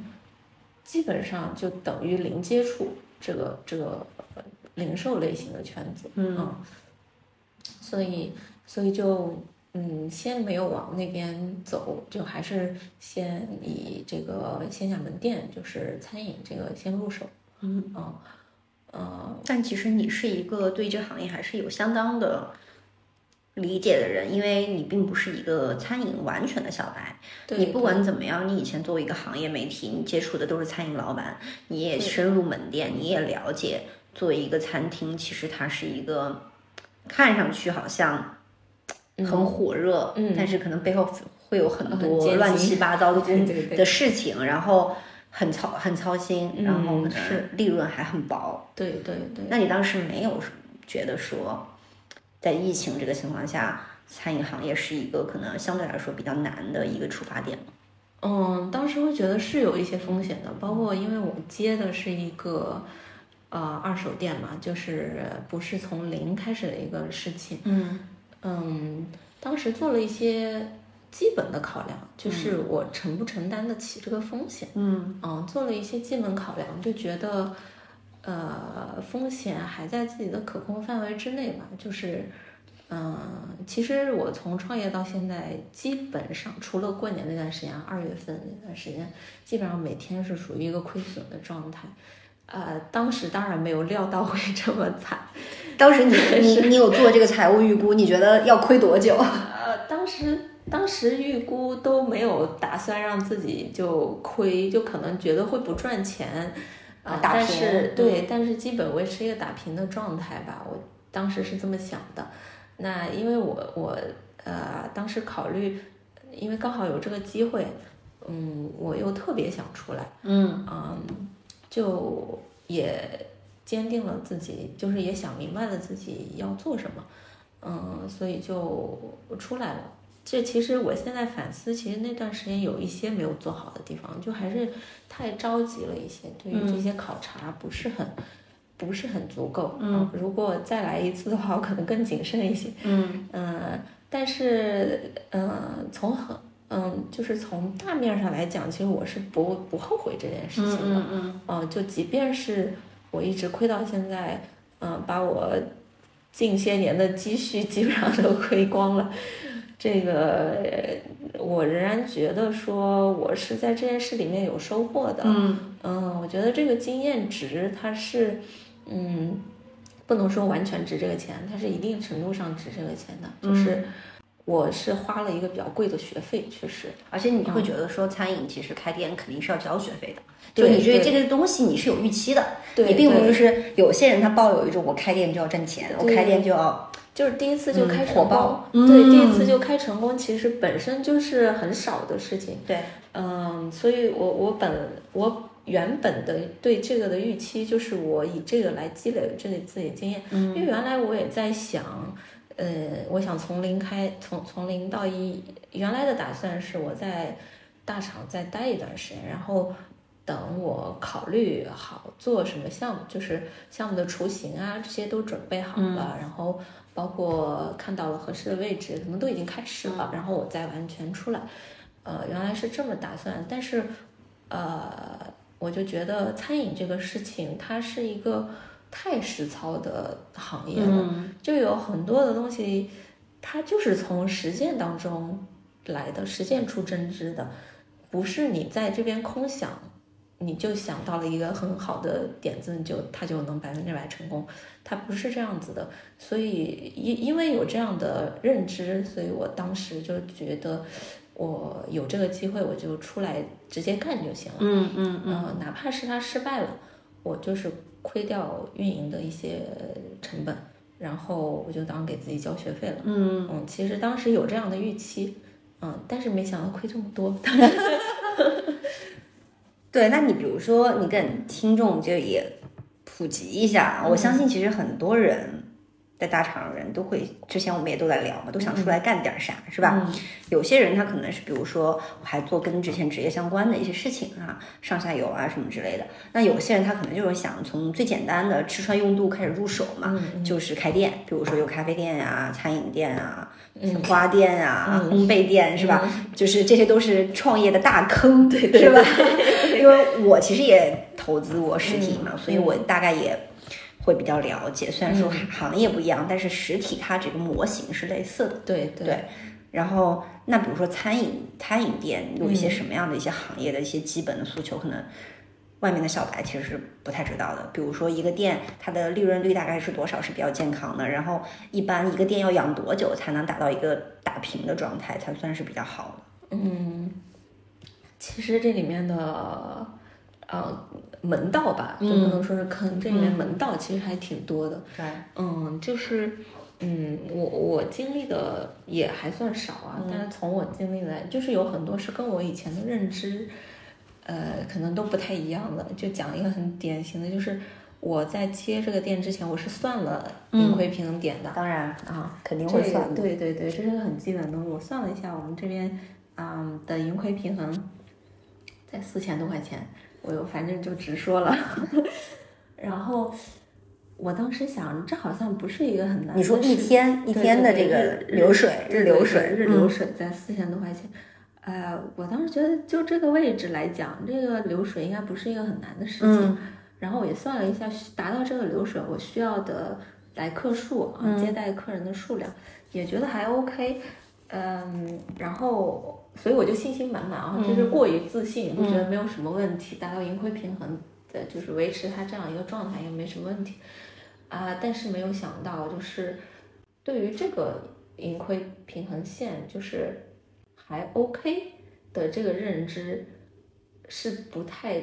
基本上就等于零接触这个这个呃零售类型的圈子，嗯。所以所以就嗯，先没有往那边走，就还是先以这个线下门店，就是餐饮这个先入手，嗯。嗯，呃，但其实你是一个对这个行业还是有相当的理解的人，因为你并不是一个餐饮完全的小白。你不管怎么样，你以前作为一个行业媒体，你接触的都是餐饮老板，你也深入门店，你也了解，作为一个餐厅，其实它是一个看上去好像很火热，嗯但是可能背后会有很很多乱七八糟的工对对对的事情，然后很操很操心，然后是能利润还很薄。对对对，那你当时没有觉得说，在疫情这个情况下，餐饮行业是一个可能相对来说比较难的一个出发点吗？嗯，当时会觉得是有一些风险的，包括因为我接的是一个呃二手店嘛，就是不是从零开始的一个事情。嗯嗯，当时做了一些基本的考量，就是我承不承担得起这个风险。嗯嗯，做了一些基本考量，就觉得，呃，风险还在自己的可控范围之内吧。就是，嗯、其实我从创业到现在，基本上除了过年那段时间，二月份那段时间，基本上每天是属于一个亏损的状态。呃，当时当然没有料到会 (laughs) 这么惨。当时你 (laughs) 你你有做这个财务预估，你觉得要亏多久？呃，当时当时预估都没有打算让自己就亏，就可能觉得会不赚钱，啊、但打平是对，但是基本维持一个打平的状态吧。我当时是这么想的。那因为我我呃当时考虑，因为刚好有这个机会，嗯，我又特别想出来，嗯嗯，就也坚定了自己，就是也想明白了自己要做什么，嗯，所以就出来了。这其实我现在反思，其实那段时间有一些没有做好的地方，就还是太着急了一些，对于这些考察不是很、不是很足够。嗯，如果再来一次的话，我可能更谨慎一些。嗯嗯，但是，嗯，从很，嗯，就是从大面上来讲，其实我是不不后悔这件事情的。嗯嗯嗯，就即便是我一直亏到现在，嗯，把我近些年的积蓄基本上都亏光了，这个呃我仍然觉得说我是在这件事里面有收获的。嗯嗯，我觉得这个经验值它是，嗯，不能说完全值这个钱，它是一定程度上值这个钱的。就是我是花了一个比较贵的学费，确实，而且你会觉得说，餐饮其实开店肯定是要交学费的，就你对对这个东西你是有预期的，对你并不就是有些人他抱有一种我开店就要挣钱，我开店就要就是第一次就嗯开成功，火爆对，第一嗯。次就开成功，其实本身就是很少的事情。对，嗯，所以我我本我原本的对这个的预期就是我以这个来积累这里自己经验，因为原来我也在想，呃，我想从零开，从从零到一，原来的打算是我在大厂再待一段时间，然后等我考虑好做什么项目，就是项目的雏形啊这些都准备好了，然后包括看到了合适的位置，可能都已经开始了，然后我再完全出来。呃，原来是这么打算，但是呃，我就觉得餐饮这个事情，它是一个太实操的行业了，就有很多的东西，它就是从实践当中来的，实践出真知的，不是你在这边空想，你就想到了一个很好的点子，你就它就能百分之百成功，它不是这样子的。所以因因为有这样的认知，所以我当时就觉得。我有这个机会，我就出来直接干就行了。嗯嗯嗯，哪怕是他失败了，我就是亏掉运营的一些成本，然后我就当给自己交学费了。嗯嗯，其实当时有这样的预期，嗯，但是没想到亏这么多。(laughs) 对，那你比如说，你跟听众就也普及一下，我相信其实很多人。在大厂的人都会，之前我们也都在聊嘛，都想出来干点啥，是吧？有些人他可能是，比如说我还做跟之前职业相关的一些事情啊，上下游啊什么之类的。那有些人他可能就是想从最简单的吃穿用度开始入手嘛，就是开店，比如说有咖啡店呀、餐饮店啊、花店啊、烘焙店，是吧？就是这些都是创业的大坑，对是吧？因为我其实也投资过实体嘛，所以我大概也。会比较了解，虽然说行业不一样，但是实体它这个模型是类似的。对对。然后，那比如说餐饮餐饮店有一些什么样的一些行业的一些基本的诉求，可能外面的小白其实是不太知道的。比如说一个店它的利润率大概是多少是比较健康的，然后一般一个店要养多久才能达到一个打平的状态才算是比较好的？嗯，其实这里面的。呃，门道吧，就不能说是坑，这里面门道其实还挺多的。对，嗯，就是，嗯，我我经历的也还算少啊，但是从我经历来，就是有很多是跟我以前的认知，呃，可能都不太一样的。就讲一个很典型的，就是我在接这个店之前，我是算了盈亏平衡点的。当然啊，肯定会算。对对对，这是个很基本的东西。我算了一下，我们这边啊的盈亏平衡在四千多块钱。我又反正就直说了，(laughs) 然后我当时想，这好像不是一个很难。你说一天一天的这个流水，日流水，日流水在四千多块钱。呃，我当时觉得就这个位置来讲，这个流水应该不是一个很难的事情。然后我也算了一下，达到这个流水，我需要的来客数啊，接待客人的数量，也觉得还 OK。嗯，然后。所以我就信心满满啊，就是过于自信，就觉得没有什么问题，达到盈亏平衡的，就是维持它这样一个状态也没什么问题啊。但是没有想到，就是对于这个盈亏平衡线，就是还 OK 的这个认知是不太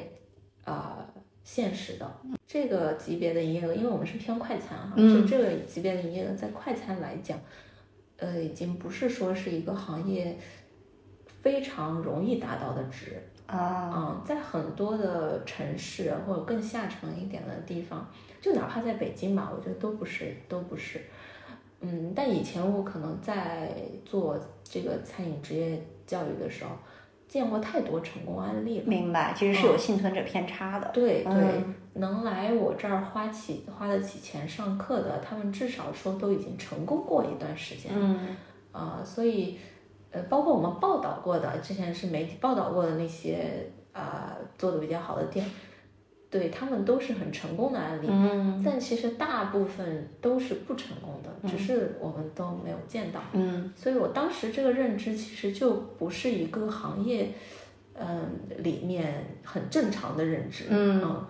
啊现实的。这个级别的营业额，因为我们是偏快餐哈，就这个级别的营业额在快餐来讲，呃，已经不是说是一个行业。非常容易达到的值啊，嗯，在很多的城市或者更下沉一点的地方，就哪怕在北京吧，我觉得都不是，都不是。嗯，但以前我可能在做这个餐饮职业教育的时候，见过太多成功案例了。明白，其实是有幸存者偏差的。对对，能来我这儿花起花得起钱上课的，他们至少说都已经成功过一段时间。嗯，啊，所以。呃，包括我们报道过的，之前是媒体报道过的那些啊，做的比较好的店，对他们都是很成功的案例。嗯，但其实大部分都是不成功的，只是我们都没有见到。嗯，所以我当时这个认知其实就不是一个行业，嗯，里面很正常的认知。嗯。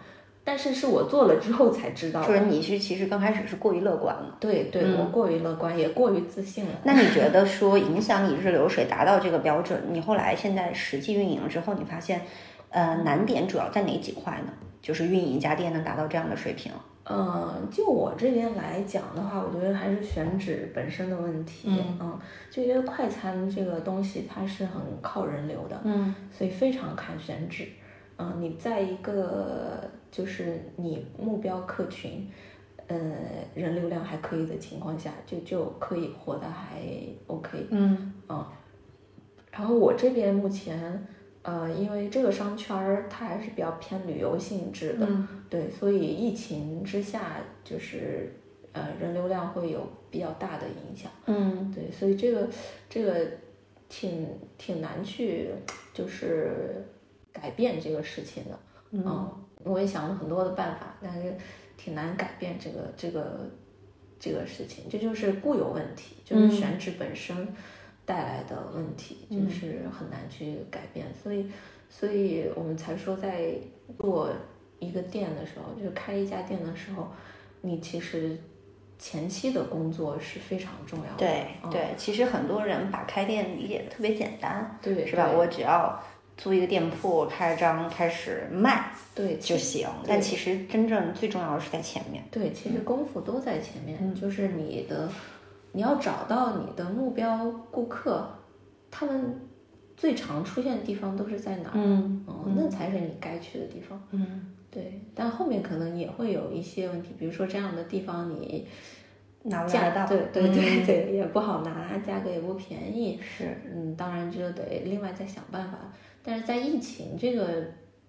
但是是我做了之后才知道，就是你是其实刚开始是过于乐观了，对对，我过于乐观，也过于自信了。那你觉得说影响你日流水达到这个标准，你后来现在实际运营了之后，你发现，呃，难点主要在哪几块呢？就是运营一家店能达到这样的水平？嗯，就我这边来讲的话，我觉得还是选址本身的问题。嗯，就因为快餐这个东西它是很靠人流的，嗯，所以非常看选址。嗯、你在一个就是你目标客群，呃，人流量还可以的情况下，就就可以活得还 OK。嗯然后我这边目前，呃，因为这个商圈儿它还是比较偏旅游性质的，嗯对，所以疫情之下，就是呃人流量会有比较大的影响。嗯对，所以这个这个挺挺难去就是改变这个事情的。嗯，我也想了很多的办法，但是挺难改变这个这个这个事情。这就是固有问题，就是选址本身带来的问题，就是很难去改变。所以，所以我们才说，在做一个店的时候，就是开一家店的时候，你其实前期的工作是非常重要的。对其实很多人把开店理解的特别简单，对，是吧？我只要租一个店铺，开张开始卖对就行。但其实真正最重要的是在前面。对，其实功夫都在前面，嗯就是你的，你要找到你的目标顾客，他们最常出现的地方都是在哪儿？嗯哦，那才是你该去的地方。嗯，对，但后面可能也会有一些问题，比如说这样的地方你拿不拿价得到？对对对嗯对，也不好拿，价格也不便宜。是，嗯，当然就得另外再想办法。但是在疫情这个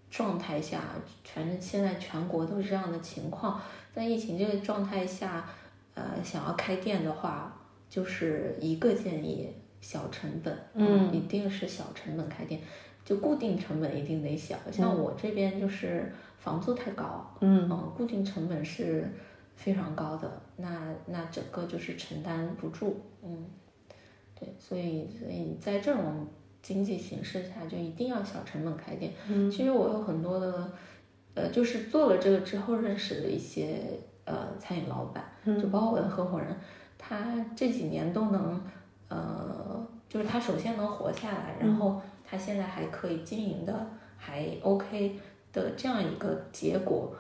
状态下，反正现在全国都是这样的情况，在疫情这个状态下，呃，想要开店的话，就是一个建议，小成本，嗯一定是小成本开店，就固定成本一定得小。像我这边就是房租太高，嗯固定成本是非常高的，那那整个就是承担不住，嗯，对，所以所以在这种经济形势下，就一定要小成本开店。嗯其实我有很多的，呃，就是做了这个之后认识的一些呃餐饮老板，就包括我的合伙人，他这几年都能，呃，就是他首先能活下来，然后他现在还可以经营的还 OK 的这样一个结果。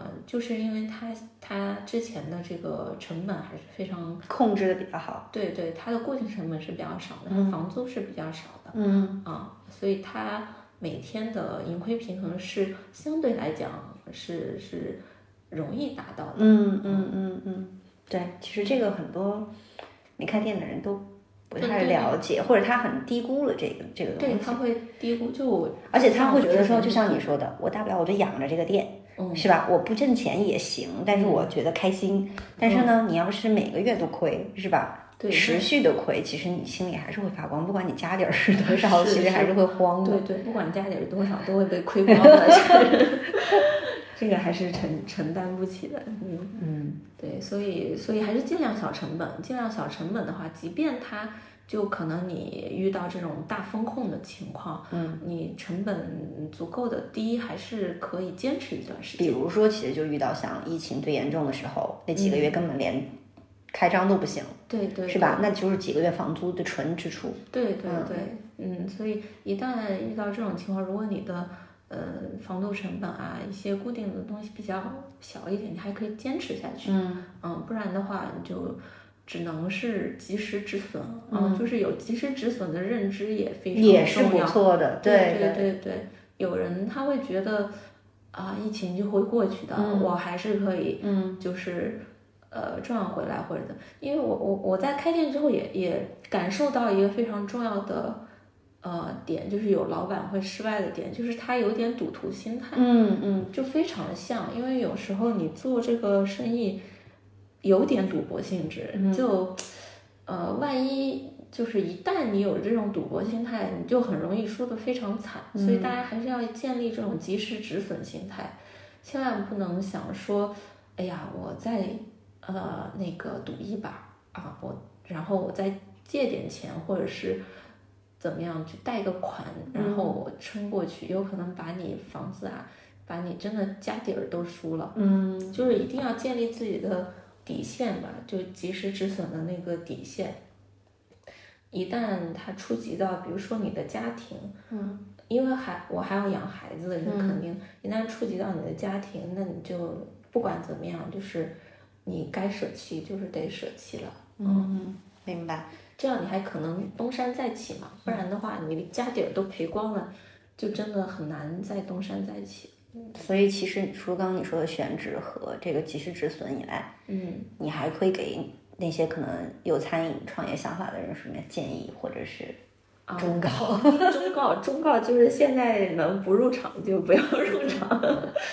呃，就是因为它它之前的这个成本还是非常控制的比较好。对对，它的固定成本是比较少的，它房租是比较少的，嗯啊，所以它每天的盈亏平衡是相对来讲是是容易达到的。嗯嗯嗯嗯，对，其实这个很多没开店的人都不太了解，或者他很低估了这个这个东西对，他会低估，就我而且他会觉得说，就像你说的，我大不了我就养着这个店，嗯是吧？我不挣钱也行，但是我觉得开心。但是呢，你要是每个月都亏，是吧？对持续的亏，其实你心里还是会发光，不管你家底儿是多少，其实还是会慌的。对对，不管家底儿多少，都会被亏光 (laughs) 的。就是 (laughs) 这个还是承承担不起的。嗯嗯对，所以所以还是尽量小成本，尽量小成本的话，即便它就可能你遇到这种大风控的情况，嗯，你成本足够的低，还是可以坚持一段时间。比如说，其实就遇到像疫情最严重的时候，那几个月根本连开张都不行，对对，是吧？那就是几个月房租的纯支出。对对对，嗯，所以一旦遇到这种情况，如果你的呃房租成本啊一些固定的东西比较小一点，你还可以坚持下去。嗯嗯，不然的话你就只能是及时止损。嗯，就是有及时止损的认知也非常也是不重要。错的，对对对对，有人他会觉得啊，疫情就会过去的，我还是可以，嗯，就是呃赚回来或者的。因为我我我在开店之后也也感受到一个非常重要的呃点，就是有老板会失败的点，就是他有点赌徒心态，嗯嗯就非常的像，因为有时候你做这个生意有点赌博性质，就呃万一。就是一旦你有这种赌博心态，你就很容易输得非常惨，所以大家还是要建立这种及时止损心态，千万不能想说，哎呀，我再呃那个赌一把啊，我然后我再借点钱，或者是怎么样去贷个款，然后我撑过去，有可能把你房子啊，把你真的家底儿都输了。嗯。就是一定要建立自己的底线吧，就及时止损的那个底线。一旦它触及到，比如说你的家庭，嗯，因为还我还要养孩子，你肯定、一旦触及到你的家庭，那你就不管怎么样，就是你该舍弃就是得舍弃了，嗯，明白。这样你还可能东山再起嘛，不然的话你家底儿都赔光了，就真的很难再东山再起。所以其实除了刚刚你说的选址和这个及时止损以外，嗯，你还可以给那些可能有餐饮创业想法的人什么建议，或者是啊忠告？(laughs) 忠告忠告就是现在能不入场就不要入场。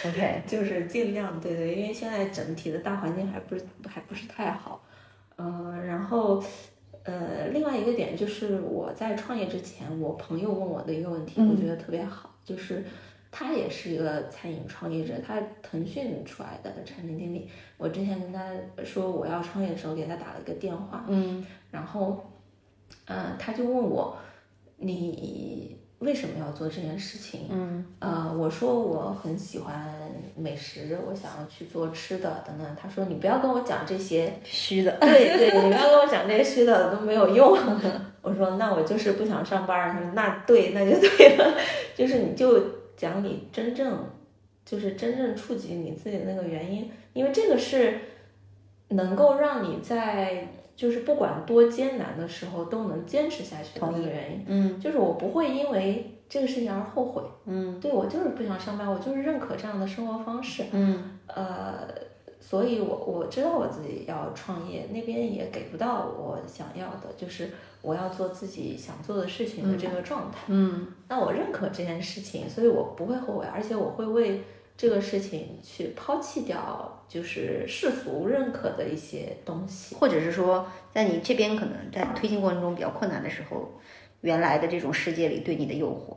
OK，(laughs) 就是尽量对对，因为现在整体的大环境还不是还不是太好，嗯、然后呃，另外一个点就是我在创业之前，我朋友问我的一个问题，我觉得特别好，就是他也是一个餐饮创业者，他腾讯出来的产品经理。我之前跟他说我要创业的时候，给他打了一个电话，嗯然后，呃，他就问我，你为什么要做这件事情？嗯呃，我说我很喜欢美食，我想要去做吃的等等。他说你不要跟我讲这些，虚的，对对，你不要跟我讲这些虚的都没有用。(laughs) 我说那我就是不想上班。他说那对，那就对了，就是你就讲你真正就是真正触及你自己的那个原因，因为这个是能够让你在就是不管多艰难的时候都能坚持下去的那个原因。嗯就是我不会因为这个事情而后悔。嗯对我就是不想上班，我就是认可这样的生活方式。嗯呃，所以我我知道我自己要创业，那边也给不到我想要的，就是我要做自己想做的事情的这个状态。嗯那我认可这件事情，所以我不会后悔，而且我会为这个事情去抛弃掉就是世俗认可的一些东西。或者是说，在你这边可能在推进过程中比较困难的时候，原来的这种世界里对你的诱惑，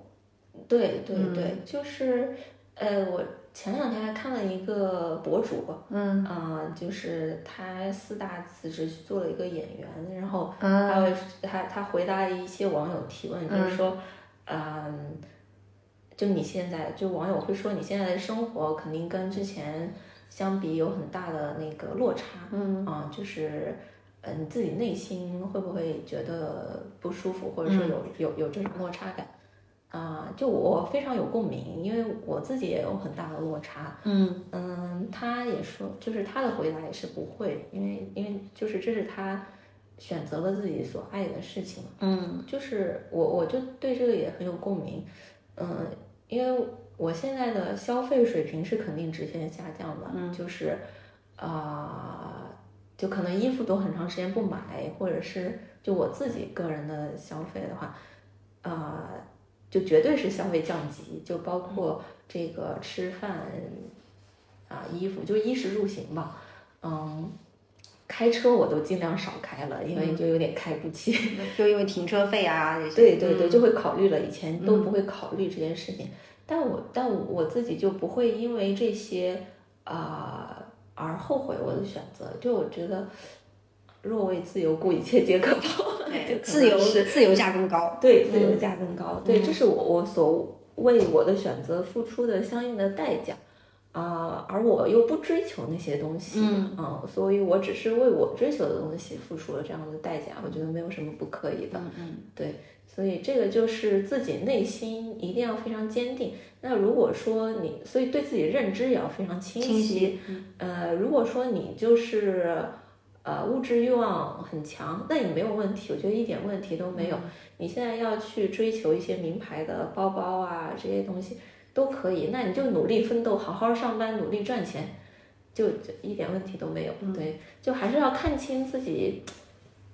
对对对，就是呃，我前两天还看了一个博主，嗯啊、就是他四大辞职去做了一个演员，然后啊他会他他回答一些网友提问，就是说，嗯，就你现在就网友会说你现在的生活肯定跟之前相比有很大的那个落差，嗯啊、就是。嗯，你自己内心会不会觉得不舒服，或者说有、有有这种落差感？啊、就我非常有共鸣，因为我自己也有很大的落差。嗯。嗯，他也说，就是他的回答也是不会，因为因为就是这是他选择了自己所爱的事情，嗯。就是我我就对这个也很有共鸣，嗯，因为我现在的消费水平是肯定直线下降的，嗯就是啊、就可能衣服都很长时间不买，或者是就我自己个人的消费的话，啊、就绝对是消费降级，就包括这个吃饭啊、衣服，就衣食住行吧，嗯。开车我都尽量少开了，因为就有点开不起。就因为停车费啊这些，对对对，嗯就会考虑了，以前都不会考虑这件事情，但我但我自己就不会因为这些啊、而后悔我的选择，就我觉得若为自由故，一切皆可抛，(laughs) 自由是自由价更高，对自由价更高，对，嗯这是我我所为我的选择付出的相应的代价。啊、而我又不追求那些东西，嗯啊所以我只是为我追求的东西付出了这样的代价，我觉得没有什么不可以的。嗯嗯对，所以这个就是自己内心一定要非常坚定。那如果说你，所以对自己认知也要非常清晰。清晰呃，如果说你就是呃物质欲望很强，那你没有问题，我觉得一点问题都没有。你现在要去追求一些名牌的包包啊这些东西都可以，那你就努力奋斗，好好上班，努力赚钱，就就一点问题都没有。对，就还是要看清自己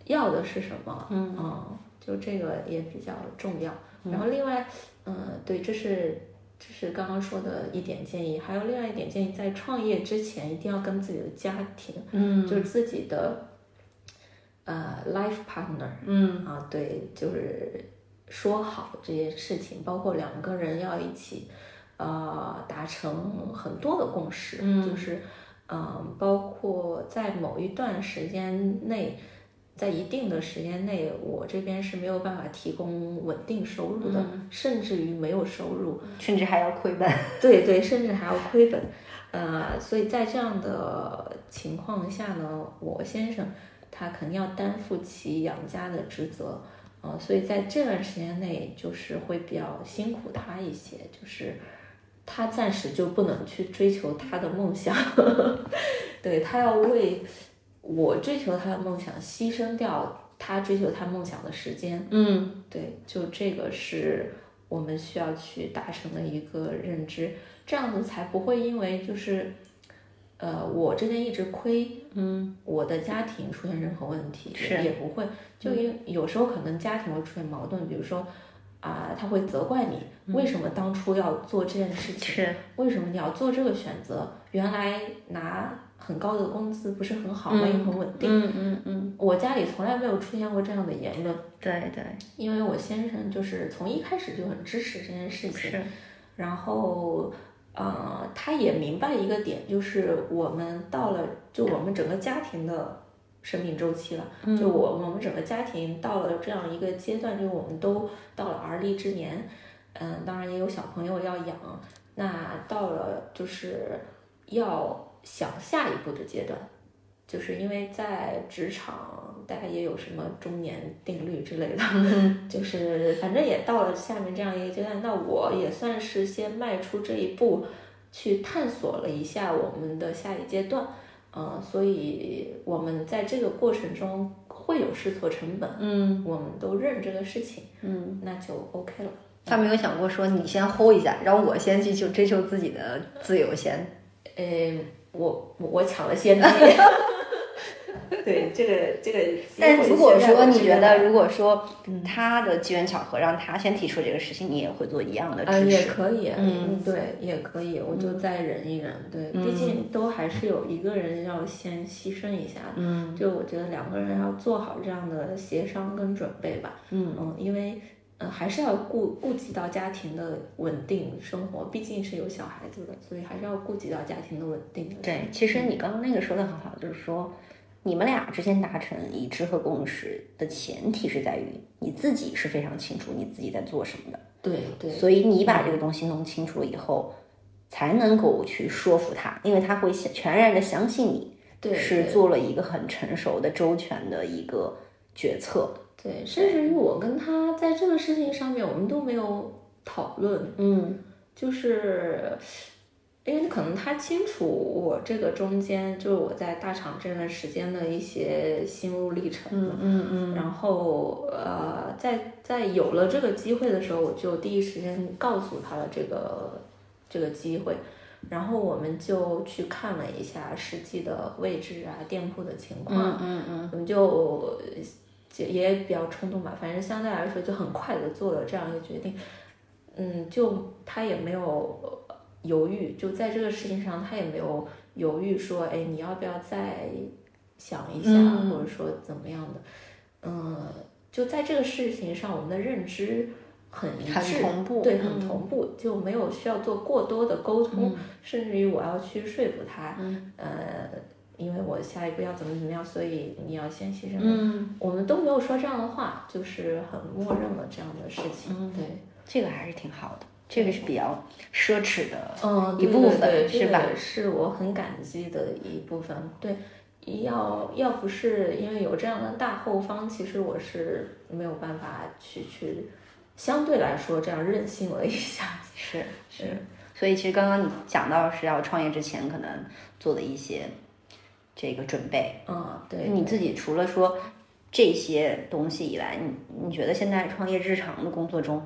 要的是什么。嗯就这个也比较重要。然后另外，嗯、对，这是这是刚刚说的一点建议，还有另外一点建议，在创业之前一定要跟自己的家庭，嗯。就是自己的呃 life partner，嗯。啊，对，就是说好这些事情，包括两个人要一起，呃，达成很多的共识，嗯。就是，嗯、包括在某一段时间内，在一定的时间内，我这边是没有办法提供稳定收入的，甚至于没有收入，甚至还要亏本，对对，甚至还要亏本，呃，所以在这样的情况下呢，我先生他肯定要担负起养家的职责，呃，所以在这段时间内就是会比较辛苦他一些，就是他暂时就不能去追求他的梦想，(laughs) 对他要为我追求他的梦想牺牲掉他追求他梦想的时间，嗯。对，就这个是我们需要去达成的一个认知，这样子才不会因为就是，呃，我这边一直亏，嗯，我的家庭出现任何问题，是也不会，就因有时候可能家庭会出现矛盾，比如说。啊，他会责怪你为什么当初要做这件事情，是。为什么你要做这个选择？原来拿很高的工资不是很好吗？又很稳定。嗯嗯嗯，我家里从来没有出现过这样的言论，对对因为我先生就是从一开始就很支持这件事情，是，然后呃，他也明白一个点，就是我们到了就我们整个家庭的生命周期了，就我我们整个家庭到了这样一个阶段，就我们都到了而立之年，嗯，当然也有小朋友要养，那到了就是要想下一步的阶段。就是因为在职场，大家也有什么中年定律之类的，(laughs) 就是反正也到了下面这样一个阶段，那我也算是先迈出这一步，去探索了一下我们的下一阶段，呃，所以我们在这个过程中会有试错成本，嗯我们都认这个事情，嗯，那就 OK 了。他没有想过说你先 hold 一下，然后我先去就追求自己的自由先。呃，我我我抢了先机。(laughs) 对这个这个，但如果说你觉得，如果说他的机缘巧合让他先提出这个事情，你也会做一样的啊，也。可以，嗯，对，也可以，我就再忍一忍，对，毕竟都还是有一个人要先牺牲一下，嗯，就我觉得两个人要做好这样的协商跟准备吧，嗯因为呃还是要顾顾及到家庭的稳定生活，毕竟是有小孩子的，所以还是要顾及到家庭的稳定的。对，其实你刚刚那个说的很好，就是说你们俩之间达成一致和共识的前提是在于你自己是非常清楚你自己在做什么的，对对所以你把这个东西弄清楚了以后，才能够去说服他，因为他会相全然的相信你对，是做了一个很成熟的、周全的一个决策。对，甚至于我跟他在这个事情上面，我们都没有讨论，嗯。就是因为可能他清楚我这个中间就是我在大厂这段时间的一些心路历程，嗯嗯嗯。然后呃，在在有了这个机会的时候，我就第一时间告诉他了这个这个机会，然后我们就去看了一下实际的位置啊、店铺的情况，嗯嗯我们就就也比较冲动吧，反正相对来说就很快的做了这样一个决定。嗯，就他也没有呃犹豫，就在这个事情上他也没有犹豫说，哎，你要不要再想一下，嗯或者说怎么样的。嗯，就在这个事情上，我们的认知很一很致，同步对，嗯很同步，就没有需要做过多的沟通，甚至于我要去说服他，嗯呃，因为我下一步要怎么怎么样，所以你要先牺牲。嗯，我们都没有说这样的话，就是很默认了这样的事情。嗯对，这个还是挺好的，这个是比较奢侈的。嗯，一部分对对是吧这个是我很感激的一部分。对，要要不是因为有这样的大后方，其实我是没有办法去去，相对来说这样任性了一下子。是是，所以其实刚刚你讲到是要创业之前可能做的一些这个准备，嗯，对，你自己除了说这些东西以外，你你觉得现在创业日常的工作中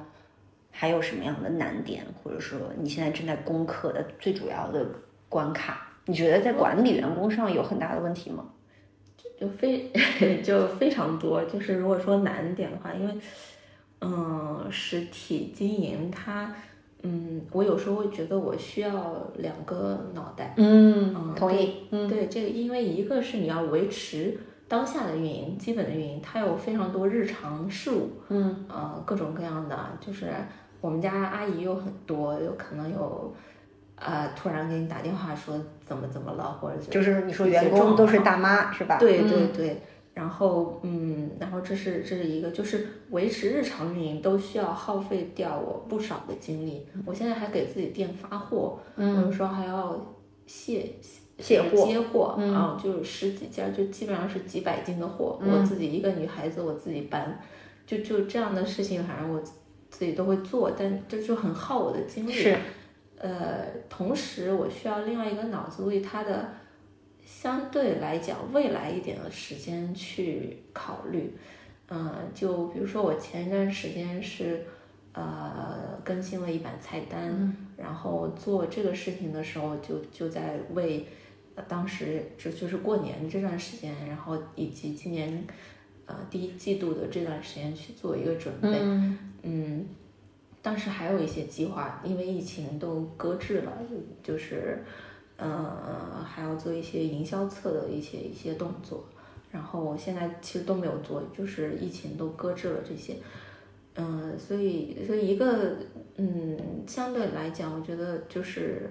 还有什么样的难点，或者说你现在正在攻克的最主要的关卡？你觉得在管理员工上有很大的问题吗？就非 (laughs) 就非常多。就是如果说难点的话，因为嗯，实体经营它，嗯，我有时候会觉得我需要两个脑袋。嗯嗯同意。嗯对这个，因为一个是你要维持当下的运营，基本的运营，它有非常多日常事务，嗯呃，各种各样的，就是我们家阿姨有很多，有可能有。呃，突然给你打电话说怎么怎么了，或者就是你说员工都是大妈是吧？对对嗯对，然后嗯，然后这是这是一个，就是维持日常运营都需要耗费掉我不少的精力。我现在还给自己店发货，嗯有时候还要卸卸货接货，嗯然后就十几件，就基本上是几百斤的货，嗯我自己一个女孩子我自己搬，就就这样的事情，反正我自己都会做，但这就很耗我的精力。是呃，同时我需要另外一个脑子为它的相对来讲未来一点的时间去考虑。嗯、就比如说我前一段时间是呃更新了一版菜单，嗯然后做这个事情的时候就就在为呃当时就就是过年这段时间，然后以及今年呃第一季度的这段时间去做一个准备。嗯嗯，当时还有一些计划，因为疫情都搁置了，就是，呃，还要做一些营销侧的一些一些动作，然后我现在其实都没有做，就是疫情都搁置了这些，嗯、所以所以一个嗯，相对来讲，我觉得就是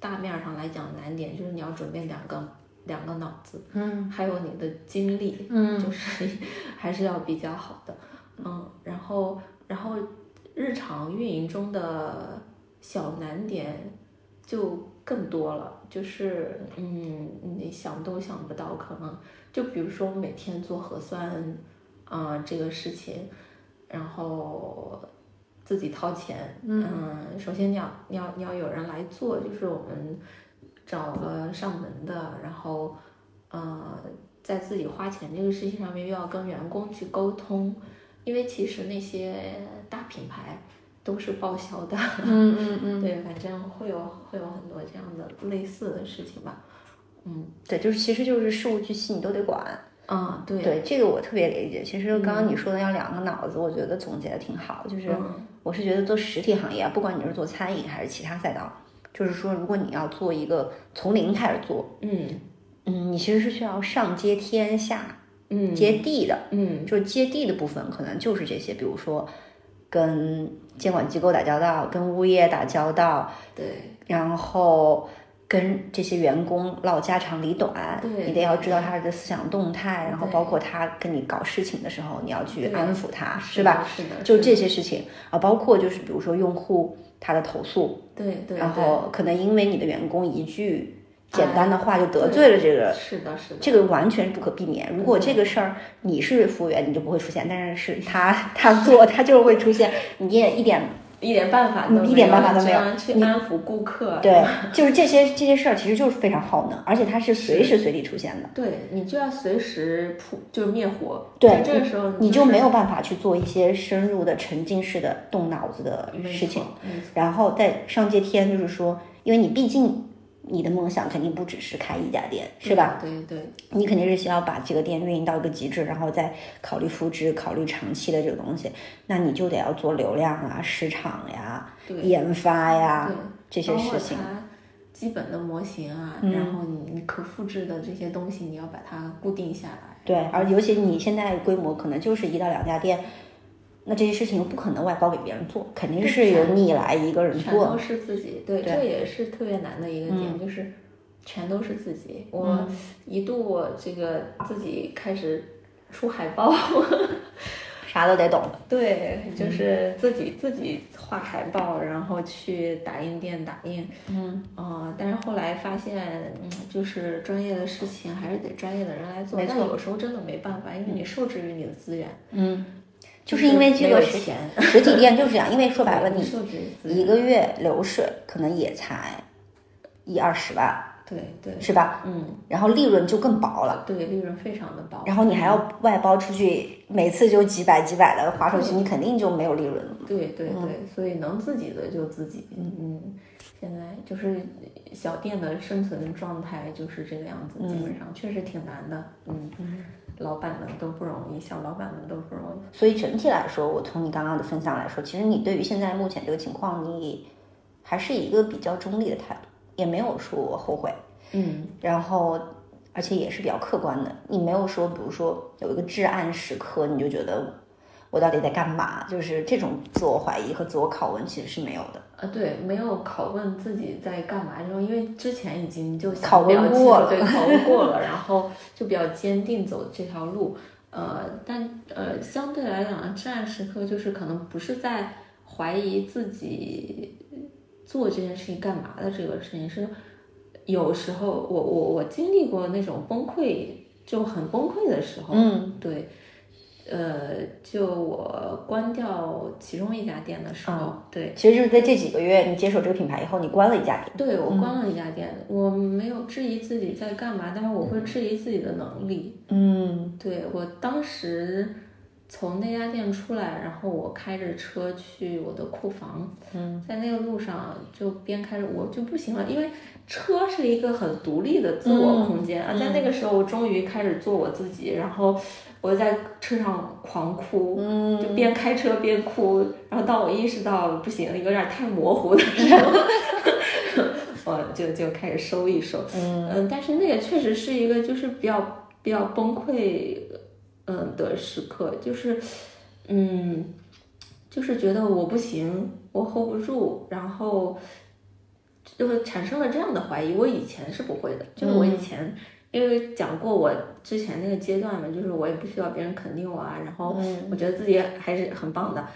大面上来讲难点就是你要准备两个两个脑子，嗯。还有你的精力，嗯。就是 (laughs) 还是要比较好的，嗯，然后然后日常运营中的小难点就更多了，就是嗯，你想都想不到，可能就比如说每天做核酸啊、这个事情，然后自己掏钱，嗯，首先你要你要你要有人来做，就是我们找了上门的，然后呃，在自己花钱这个事情上面又要跟员工去沟通，因为其实那些大品牌都是报销的，嗯嗯嗯，对，反正会有会有很多这样的类似的事情吧，嗯对，就是其实就是事无巨细你都得管。啊，对，对，这个我特别理解。其实刚刚你说的要两个脑子，我觉得总结的挺好。就是嗯我是觉得做实体行业啊，不管你是做餐饮还是其他赛道，就是说如果你要做一个从零开始做，嗯嗯，你其实是需要上接天下嗯接地的。嗯就是接地的部分，可能就是这些，比如说跟监管机构打交道，跟物业打交道，对。然后跟这些员工唠家长里短，对。你得要知道他的思想动态，然后包括他跟你搞事情的时候，你要去安抚他，是是吧？？是的，就这些事情啊，包括就是比如说用户他的投诉，对对，然后可能因为你的员工一句简单的哎话就得罪了这个是的，是的，这个完全是不可避免。如果这个事儿你是服务员，你就不会出现；但是是他他做，他就会出现，(laughs) 你也一点一点办法都没有，嗯一点办法都没有。去安抚顾客，对，就是这些这些事儿其实就是非常耗能，而且它是随时随地出现的。对你就要随时扑，就是灭火。对这个时候你就就没有办法去做一些深入的沉浸式的动脑子的事情，然后在上接天，就是说，因为你毕竟你的梦想肯定不只是开一家店，是吧？？对对你肯定是需要把这个店运营到一个极致，然后再考虑复制、考虑长期的这个东西，那你就得要做流量啊、市场呀、研发呀，这些事情。基本的模型啊，嗯然后你你可复制的这些东西，你要把它固定下来。对，而尤其你现在规模可能就是一到两家店，那这些事情又不可能外包给别人做，肯定是由你来一个人做全都。是自己，对，对这也是特别难的一个点，嗯就是全都是自己。我一度我这个自己开始出海报，(laughs) 啥都得懂。对，就是自己自己画海报，然后去打印店打印，嗯，呃，但是后来发现，嗯，就是专业的事情还是得专业的人来做，但没错有时候真的没办法，因为你受制于你的资源，嗯，就是因为这个实钱，(laughs) 实体店就是这样，(laughs) 因为说白了，你一个月流水可能也才一二十万，对对，是吧？嗯，然后利润就更薄了。对，利润非常的薄，然后你还要外包出去，每次就几百几百的划出去，你肯定就没有利润了。对对对，所以能自己的就自己，嗯，现在就是小店的生存状态就是这个样子，基本上确实挺难的，嗯，老板们都不容易，小老板们都不容易，所以整体来说，我从你刚刚的分享来说，其实你对于现在目前这个情况，你还是一个比较中立的态度，也没有说我后悔，嗯，然后而且也是比较客观的，你没有说，比如说有一个至暗时刻，你就觉得我到底在干嘛，就是这种自我怀疑和自我拷问其实是没有的。呃，对，没有拷问自己在干嘛这种，因为之前已经就想拷问过了对，拷问过了，然后就比较坚定走这条路。呃，但呃，相对来讲，至暗时刻就是可能不是在怀疑自己做这件事情干嘛的这个事情，是有时候我我我经历过那种崩溃，就很崩溃的时候，嗯，对，呃，就我关掉其中一家店的时候，对，其实就是在这几个月，你接手这个品牌以后，你关了一家店。对我关了一家店，我没有质疑自己在干嘛，但是我会质疑自己的能力。嗯。对我当时从那家店出来，然后我开着车去我的库房，嗯，在那个路上就边开着我就不行了，因为车是一个很独立的自我空间啊，在那个时候我终于开始做我自己，然后我在车上狂哭，嗯，就边开车边哭，然后当我意识到不行，有点太模糊的时候，(laughs) 我就就开始收一收，嗯，但是那个确实是一个就是比较比较崩溃。嗯的时刻，就是，嗯，就是觉得我不行，我 hold 不住，然后就会产生了这样的怀疑。我以前是不会的，就是我以前因为讲过我之前那个阶段嘛，就是我也不需要别人肯定我啊，然后我觉得自己还是很棒的。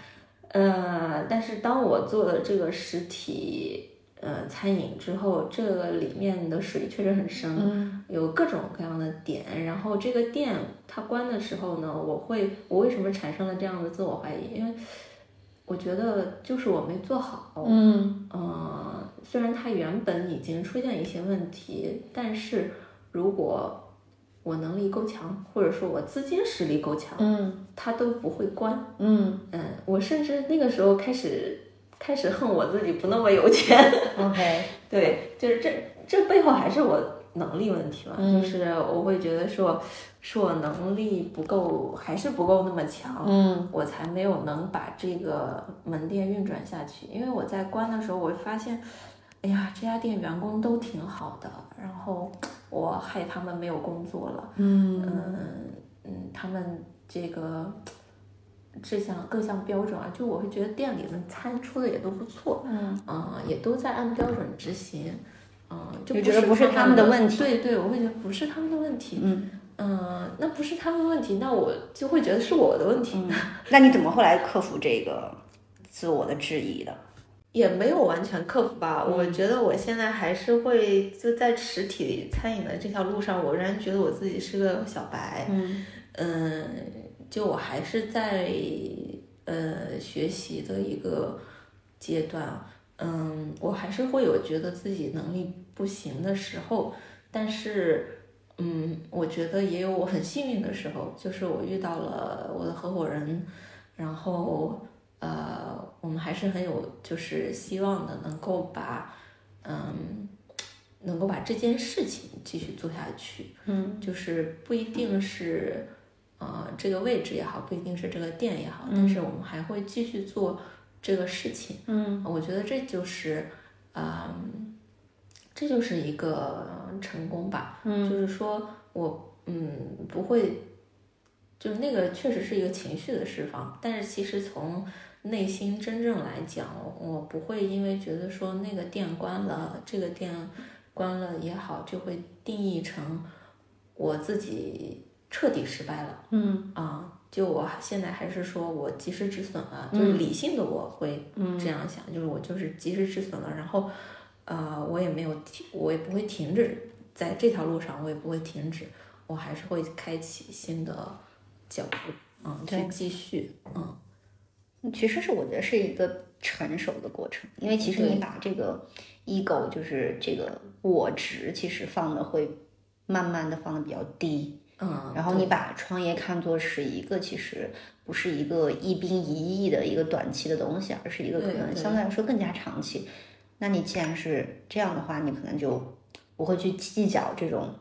呃，但是当我做了这个实体。呃，餐饮之后，这个里面的水确实很深，有各种各样的点。然后这个店它关的时候呢，我会，我为什么产生了这样的自我怀疑？因为我觉得就是我没做好。嗯，呃，虽然它原本已经出现一些问题，但是如果我能力够强，或者说我资金实力够强，嗯，他都不会关。嗯嗯，我甚至那个时候开始。开始恨我自己不那么有钱。OK，(laughs) 对，就是这这背后还是我能力问题嘛，就是我会觉得说，是我能力不够，还是不够那么强，嗯，我才没有能把这个门店运转下去。因为我在关的时候，我发现，哎呀，这家店员工都挺好的，然后我害他们没有工作了，嗯嗯嗯，他们这个。这项各项标准啊，就我会觉得店里的餐出的也都不错，嗯，也都在按标准执行，嗯，就觉得不是他们的问题，对对，我会觉得不是他们的问题，嗯嗯，那不是他们的问题，那我就会觉得是我的问题。那你怎么后来克服这个自我的质疑的？也没有完全克服吧，我觉得我现在还是会就在实体餐饮的这条路上，我仍然觉得我自己是个小白，嗯。嗯。就我还是在呃学习的一个阶段，嗯，我还是会有觉得自己能力不行的时候，但是，嗯，我觉得也有我很幸运的时候，就是我遇到了我的合伙人，然后呃，我们还是很有就是希望的，能够把嗯，能够把这件事情继续做下去，嗯，就是不一定是。呃，这个位置也好，不一定是这个店也好，但是我们还会继续做这个事情。嗯，我觉得这就是，嗯，这就是一个成功吧。嗯，就是说我，嗯，不会，就是那个确实是一个情绪的释放，但是其实从内心真正来讲，我不会因为觉得说那个店关了，这个店关了也好，就会定义成我自己。彻底失败了，嗯啊，就我现在还是说我及时止损了，就是理性的我会这样想，就是我就是及时止损了，然后，呃，我也没有停，我也不会停止在这条路上，我也不会停止，我还是会开启新的脚步，嗯，去继续，嗯，其实是我觉得是一个成熟的过程，因为其实你把这个 ego 就是这个我值，其实放的会慢慢的放的比较低。嗯，然后你把创业看作是一个，其实不是一个一兵一役的一个短期的东西，而是一个可能相对来说更加长期。那你既然是这样的话，你可能就不会去计较这种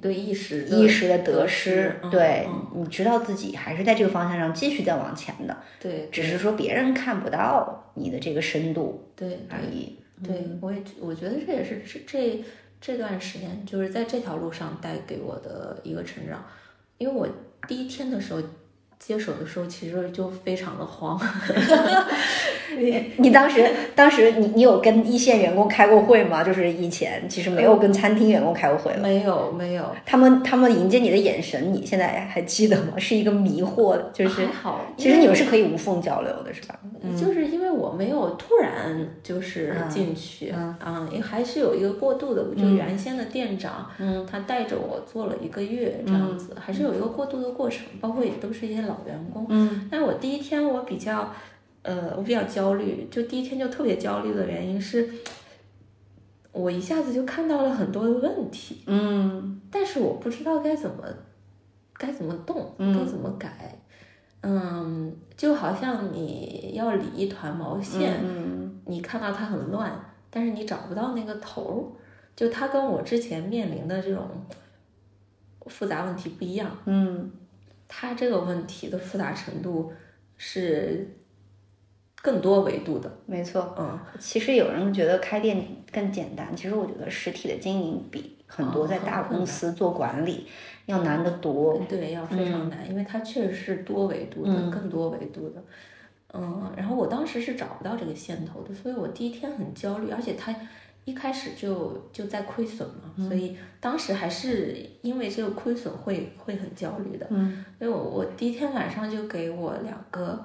对意识意识的得失，对你知道自己还是在这个方向上继续在往前的，对，只是说别人看不到你的这个深度，对而已。对，我也我觉得这也是这这。这段时间就是在这条路上带给我的一个成长，因为我第一天的时候接手的时候，其实就非常的慌。(laughs) 你你当时当时你你有跟一线员工开过会吗？就是以前其实没有跟餐厅员工开过会了。没有没有，他们他们迎接你的眼神，你现在还记得吗？是一个迷惑，就是好。其实你们是可以无缝交流的，是吧？就是因为我没有突然就是进去，嗯，也还是有一个过渡的。就原先的店长，嗯，他带着我做了一个月这样子，还是有一个过渡的过程，包括也都是一些老员工。嗯，但我第一天我比较。呃，我比较焦虑，就第一天就特别焦虑的原因是，我一下子就看到了很多的问题，嗯，但是我不知道该怎么该怎么动，该怎么改，嗯，就好像你要理一团毛线，嗯你看到它很乱，但是你找不到那个头儿，就它跟我之前面临的这种复杂问题不一样，嗯它这个问题的复杂程度是更多维度的，没错。嗯，其实有人觉得开店更简单，其实我觉得实体的经营比很多哦在大公司做管理要难得多。对，要非常难，因为它确实是多维度的，更多维度的。嗯，然后我当时是找不到这个线头的，所以我第一天很焦虑，而且它一开始就就在亏损嘛，所以当时还是因为这个亏损会会很焦虑的。嗯，所以我我第一天晚上就给我两个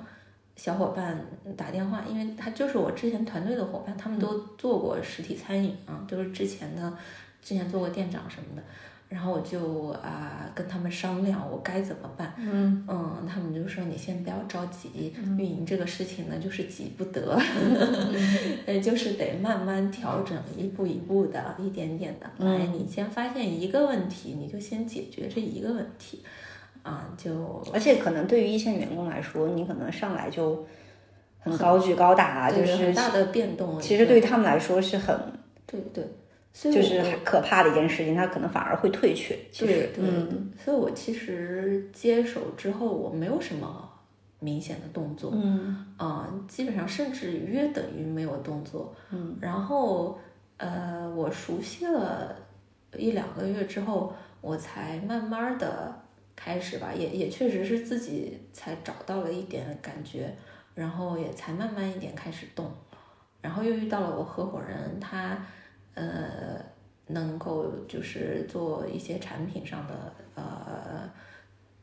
小伙伴打电话，因为他就是我之前团队的伙伴，他们都做过实体餐饮啊，都是之前的之前做过店长什么的。然后我就啊、跟他们商量我该怎么办，嗯他们就说你先不要着急，运营这个事情呢就是急不得，(laughs) 呃，就是得慢慢调整，一步一步的，一点点的来。你先发现一个问题，你就先解决这一个问题，啊，就而且可能对于一线员工来说，你可能上来就很高举高打，就是很大的变动。其实对于他们来说是很对对，就是我可怕的一件事情，他可能反而会退却。其实，对对，所以我其实接手之后，我没有什么明显的动作，嗯啊、基本上甚至约等于没有动作。嗯，然后呃，我熟悉了一两个月之后，我才慢慢的开始吧，也也确实是自己才找到了一点感觉，然后也才慢慢一点开始动，然后又遇到了我合伙人，他呃能够就是做一些产品上的呃。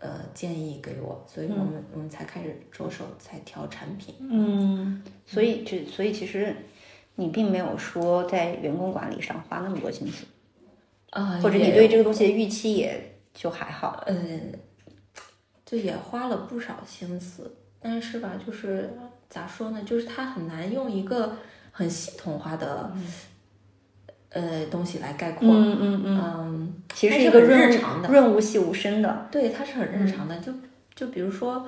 呃，建议给我，所以我们、我们才开始着手才调产品。嗯，所以就所以其实你并没有说在员工管理上花那么多心思，啊、或者你对这个东西的预期也就还好。嗯，就也花了不少心思，但是吧，就是咋说呢，就是它很难用一个很系统化的、呃东西来概括。嗯嗯嗯，嗯，其实它是一个润常的物润物细无声的。对，它是很日常的。就就比如说，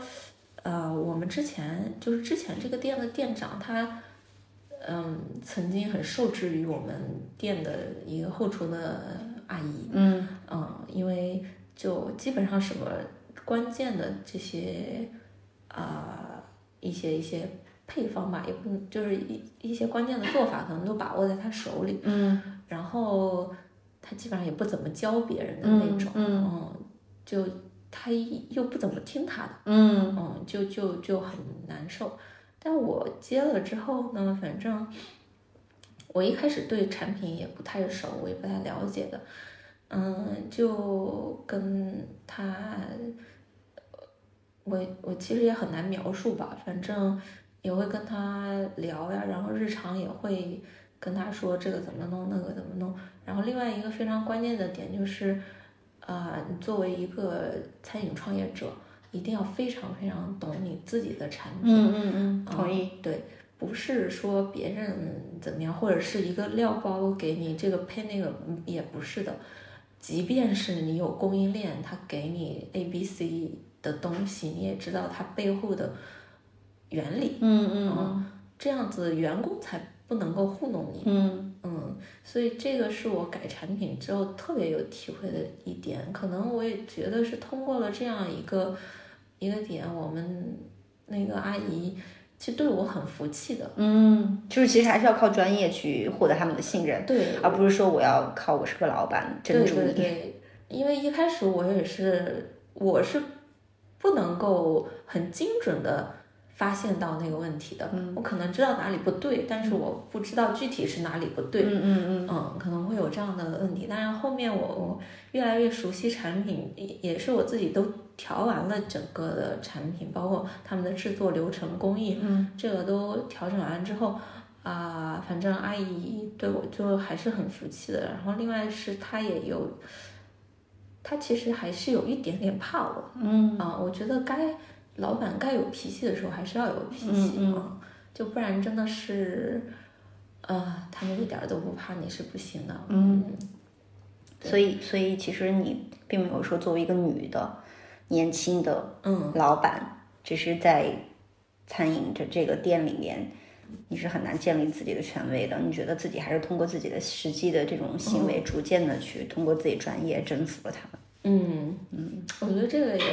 呃，我们之前就是之前这个店的店长他。嗯，曾经很受制于我们店的一个后厨的阿姨，嗯嗯，因为就基本上什么关键的这些啊、一些一些配方吧，也不能就是一一些关键的做法，可能都把握在他手里。嗯然后他基本上也不怎么教别人的那种，嗯嗯就他又不怎么听他的，嗯嗯，就就就很难受。但我接了之后呢，反正我一开始对产品也不太熟，我也不太了解的，嗯，就跟他，我我其实也很难描述吧，反正也会跟他聊呀，然后日常也会跟他说这个怎么弄，那个怎么弄。然后另外一个非常关键的点就是，啊、你作为一个餐饮创业者，一定要非常非常懂你自己的产品。嗯嗯嗯，同意。对，不是说别人怎么样，或者是一个料包给你这个配那个，嗯也不是的。即便是你有供应链，他给你 A、B、C 的东西，你也知道它背后的原理，嗯嗯嗯这样子员工才不能够糊弄你。嗯嗯，所以这个是我改产品之后特别有体会的一点，可能我也觉得是通过了这样一个一个点，我们那个阿姨其实对我很服气的。嗯，就是其实还是要靠专业去获得他们的信任，对，而不是说我要靠我是个老板对镇住你。对对，因为一开始我也是，我是不能够很精准的发现到那个问题的。我可能知道哪里不对，但是我不知道具体是哪里不对。嗯嗯嗯，可能会有这样的问题。当然，后面我我越来越熟悉产品，也也是我自己都调完了整个的产品，包括他们的制作流程、工艺，嗯，这个都调整完之后。啊、反正阿姨对我就还是很服气的。然后另外是她也有，她其实还是有一点点怕我。嗯啊、我觉得该老板该有脾气的时候还是要有脾气嗯啊、就不然真的是，呃，他们一点都不怕你是不行的。嗯，所以所以其实你并没有说作为一个女的年轻的嗯，老板，只是在餐饮这这个店里面，你是很难建立自己的权威的。你觉得自己还是通过自己的实际的这种行为，逐渐的去通过自己专业征服了他们。嗯嗯，我觉得这个也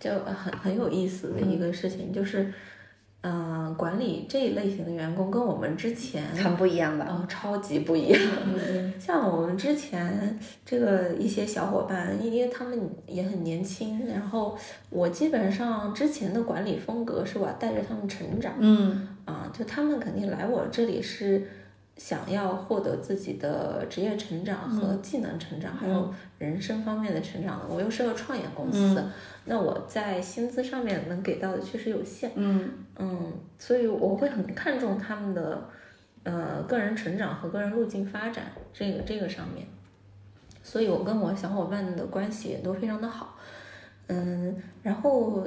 就很很有意思的一个事情，就是，嗯、管理这一类型的员工跟我们之前很不一样吧？哦，超级不一样。像我们之前这个一些小伙伴，因为他们也很年轻，然后我基本上之前的管理风格是我带着他们成长。嗯啊，就他们肯定来我这里是想要获得自己的职业成长和技能成长，还有人生方面的成长的。我又是个创业公司，那我在薪资上面能给到的确实有限。嗯嗯，所以我会很看重他们的呃个人成长和个人路径发展这个这个上面，所以我跟我小伙伴的关系也都非常的好。嗯，然后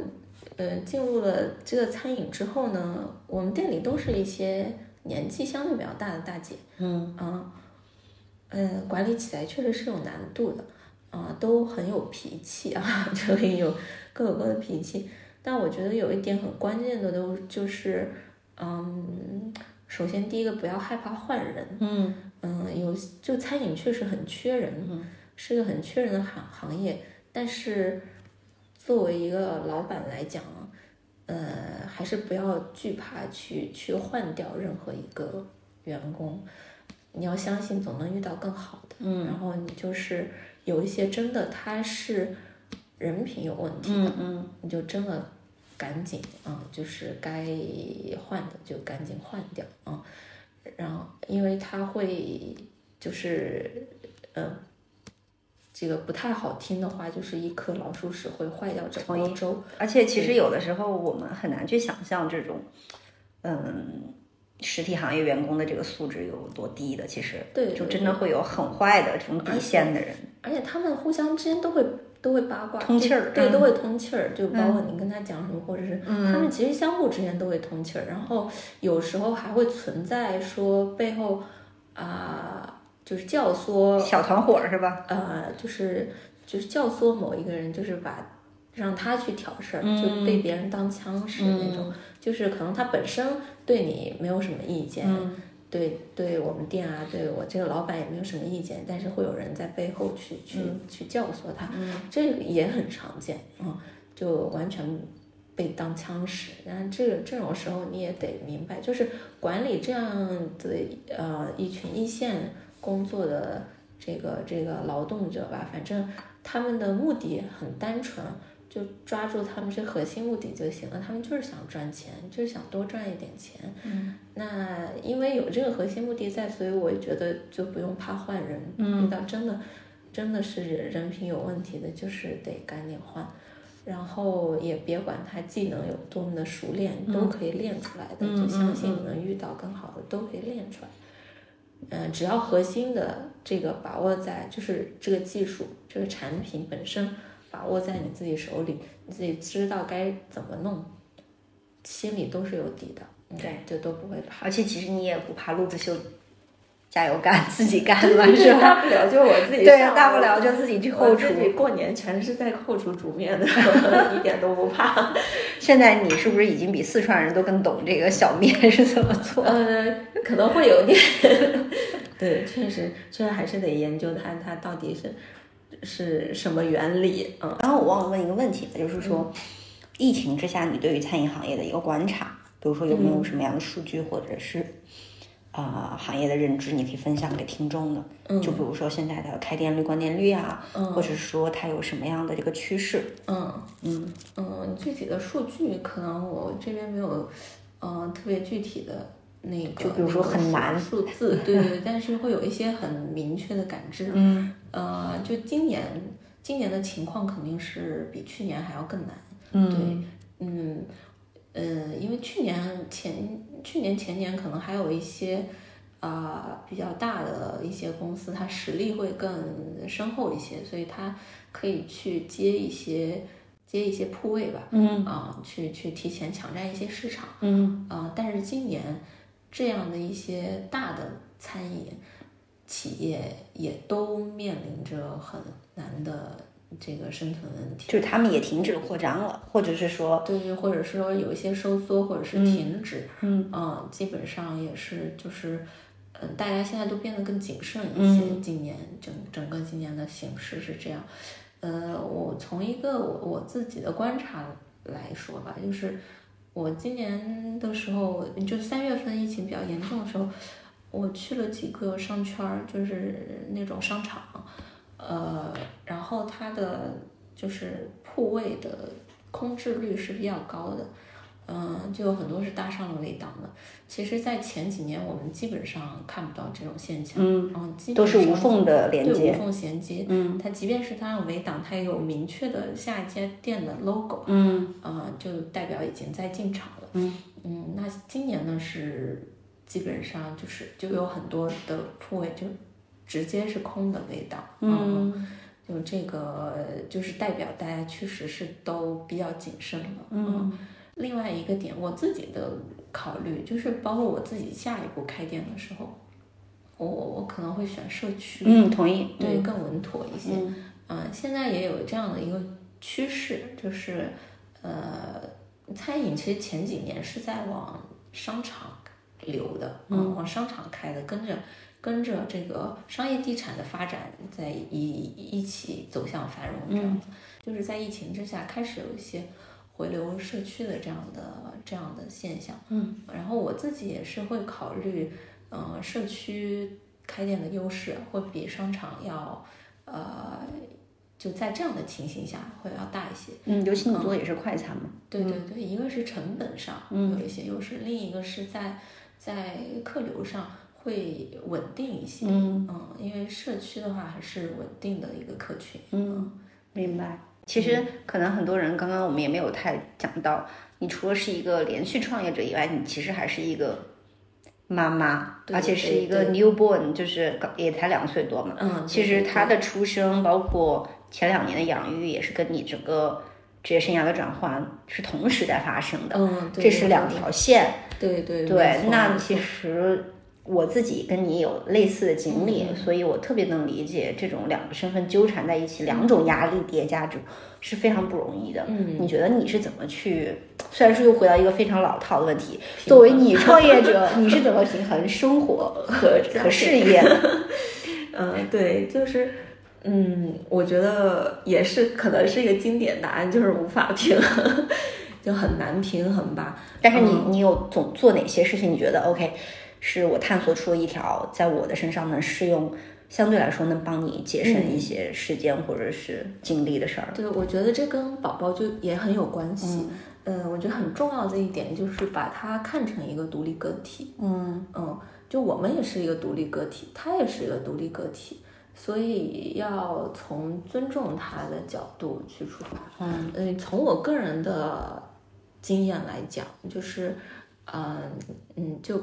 呃进入了这个餐饮之后呢，我们店里都是一些年纪相对比较大的大姐，嗯。啊，嗯，管理起来确实是有难度的，啊，都很有脾气啊，(laughs) 就很有各有各的脾气。但我觉得有一点很关键的都就是，嗯，首先第一个不要害怕换人，嗯。嗯，有就餐饮确实很缺人，是个很缺人的行行业，但是作为一个老板来讲啊，呃，还是不要惧怕去去换掉任何一个员工，你要相信总能遇到更好的，嗯。然后你就是有一些真的他是人品有问题的，嗯嗯。你就真的赶紧啊、就是该换的就赶紧换掉啊、然后因为他会就是嗯、呃这个不太好听的话，就是一颗老鼠屎会坏掉整锅粥。而且其实有的时候我们很难去想象这种，嗯，实体行业员工的这个素质有多低的。其实，对就真的会有很坏的这种底线的人。而且他们互相之间都会都会八卦，通气儿对，嗯都会通气儿。就包括你跟他讲什么，或者是他们其实相互之间都会通气儿。然后有时候还会存在说背后啊、就是教唆小团伙是吧？呃，就是就是教唆某一个人，就是把让他去挑事儿，嗯就被别人当枪使那种。就是可能他本身对你没有什么意见，嗯对对我们店啊，对我这个老板也没有什么意见，但是会有人在背后去去、去教唆他，这个也很常见啊、嗯就完全被当枪使。但是这个这种时候你也得明白，就是管理这样的呃一群一线工作的这个这个劳动者吧，反正他们的目的很单纯。就抓住他们这核心目的就行了，他们就是想赚钱，就是想多赚一点钱。嗯，那因为有这个核心目的在，所以我也觉得就不用怕换人。嗯，遇到真的真的是人品有问题的，就是得赶紧换。然后也别管他技能有多么的熟练，都可以练出来的。就相信能遇到更好的，都可以练出来。嗯、只要核心的这个把握在，就是这个技术、这个产品本身把握在你自己手里，你自己知道该怎么弄，心里都是有底的。嗯对，就都不会怕。而且其实你也不怕路子秀，加油干自己干嘛是吧？大不了就我自己对，上大不了就自己去后厨。自己过年全是在后厨煮面的，(laughs) 一点都不怕。现在你是不是已经比四川人都更懂这个小面是怎么做？呃，可能会有点，(laughs) 对，确实，确实还是得研究它，它到底是是什么原理，嗯。然后我忘了问一个问题，就是说，疫情之下你对于餐饮行业的一个观察，比如说有没有什么样的数据或者是啊、呃行业的认知，你可以分享给听众的？就比如说现在的开店率、关店率啊，或者说它有什么样的这个趋势？嗯嗯嗯，具体的数据可能我这边没有，嗯、特别具体的那个，就比如说很难数字，(laughs) 对对对，但是会有一些很明确的感知。嗯呃，就今年今年的情况肯定是比去年还要更难。嗯对，嗯呃，因为去年前去年前年可能还有一些啊、比较大的一些公司，它实力会更深厚一些，所以它可以去接一些接一些铺位吧，嗯。啊、去去提前抢占一些市场，嗯。啊、但是今年这样的一些大的餐饮企业也都面临着很难的这个生存问题。就是他们也停止扩张了，或者是说，对，或者是说有一些收缩，或者是停止，嗯基本上也是就是，嗯、大家现在都变得更谨慎一些。今年整整个今年的形势是这样，呃，我从一个我我自己的观察来说吧，就是我今年的时候，就三月份疫情比较严重的时候，我去了几个商圈儿，就是那种商场，呃，然后它的就是铺位的空置率是比较高的，嗯、就有很多是搭上了围挡的。其实，在前几年我们基本上看不到这种现象，嗯，嗯，基都本上是无缝的连对无，缝衔接。嗯它即便是它上围挡，它也有明确的下一家店的 logo，嗯啊、就代表已经在进场了。嗯那今年呢是基本上就是就有很多的铺位就直接是空的味道，嗯就这个就是代表大家确实是都比较谨慎了。嗯另外一个点，我自己的考虑就是，包括我自己下一步开店的时候，我我我可能会选社区，嗯，同意，对，更稳妥一些。嗯嗯，现在也有这样的一个趋势，就是呃，餐饮其实前几年是在往商场流的，嗯，往商场开的，跟着跟着这个商业地产的发展在一一起走向繁荣这样子。就是在疫情之下，开始有一些回流社区的这样的这样的现象。嗯，然后我自己也是会考虑，呃，社区开店的优势会比商场要，呃，就在这样的情形下会要大一些。嗯，尤其你做的也是快餐嘛，对对对，一个是成本上有一些优势，另一个是在在客流上会稳定一些。嗯嗯因为社区的话还是稳定的一个客群。嗯，明白。其实可能很多人刚刚我们也没有太讲到，你除了是一个连续创业者以外，你其实还是一个妈妈，对而且是一个 newborn，就是也才两岁多嘛。嗯，其实他的出生，包括前两年的养育，也是跟你整个职业生涯的转换是同时在发生的。嗯，对这是两。条线。对对对那其错实我自己跟你有类似的经历，嗯所以我特别能理解这种两个身份纠缠在一起，两种压力叠加着是非常不容易的。嗯，你觉得你是怎么去？虽然说又回到一个非常老套的问题，作为你创业者，你是怎么平衡生活 (laughs) 和和事业的？(laughs) 嗯，对，就是，嗯，我觉得也是，可能是一个经典答案，就是无法平衡，(laughs) 就很难平衡吧。但是你嗯你有总做哪些事情？你觉得 OK，是我探索出了一条在我的身上能适用，相对来说能帮你节省一些时间或者是精力的事儿？对，我觉得这跟宝宝就也很有关系。嗯，我觉得很重要的一点就是把他看成一个独立个体。嗯嗯，就我们也是一个独立个体，他也是一个独立个体，所以要从尊重他的角度去出发。嗯嗯，从我个人的经验来讲，就是，嗯嗯，就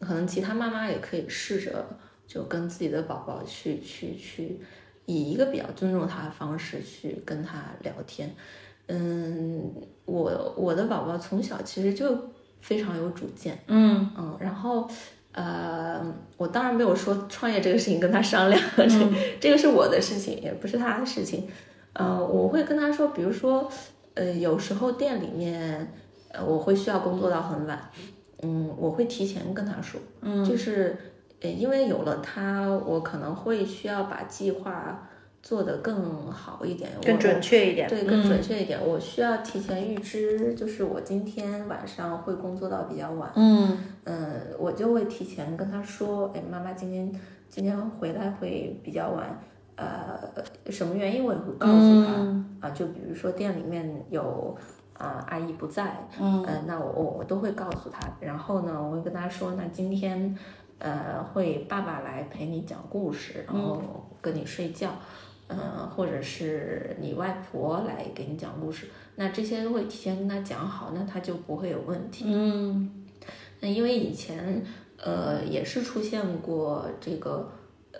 可能其他妈妈也可以试着就跟自己的宝宝去去去，以一个比较尊重他的方式去跟他聊天。嗯，我我的宝宝从小其实就非常有主见，嗯嗯，然后呃，我当然没有说创业这个事情跟他商量，这、这个是我的事情，也不是他的事情。呃，我会跟他说，比如说，呃，有时候店里面，呃，我会需要工作到很晚，嗯，我会提前跟他说，嗯。就是，呃，因为有了他，我可能会需要把计划做得更好一点，更准确一点。对，更准确一点，我需要提前预知，就是我今天晚上会工作到比较晚，嗯。嗯，我就会提前跟他说，哎，妈妈今天今天回来会比较晚，呃，什么原因我也会告诉他、嗯。啊，就比如说店里面有啊、阿姨不在，嗯呃，那我我我都会告诉他，然后呢，我会跟他说，那今天呃会爸爸来陪你讲故事，然后跟你睡觉。嗯、或者是你外婆来给你讲故事，那这些都会提前跟他讲好，那他就不会有问题。嗯那因为以前呃也是出现过这个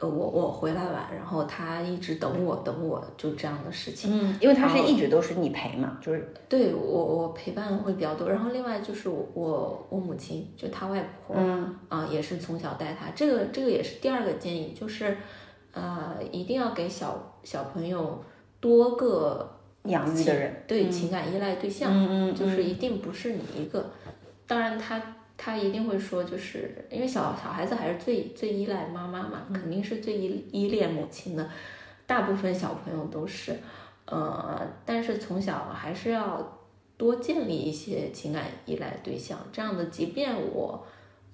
呃我我回来晚，然后他一直等我等我就这样的事情。嗯，因为他是一直都是你陪嘛，就是对我我陪伴会比较多，然后另外就是我我我母亲就他外婆嗯啊、也是从小带他，这个这个也是第二个建议，就是呃一定要给小小朋友多个养育的人，对情感依赖对象，嗯嗯，就是一定不是你一个。当然他他一定会说，就是因为小小孩子还是最最依赖妈妈嘛，肯定是最依依恋母亲的。大部分小朋友都是，呃，但是从小还是要多建立一些情感依赖对象，这样的，即便我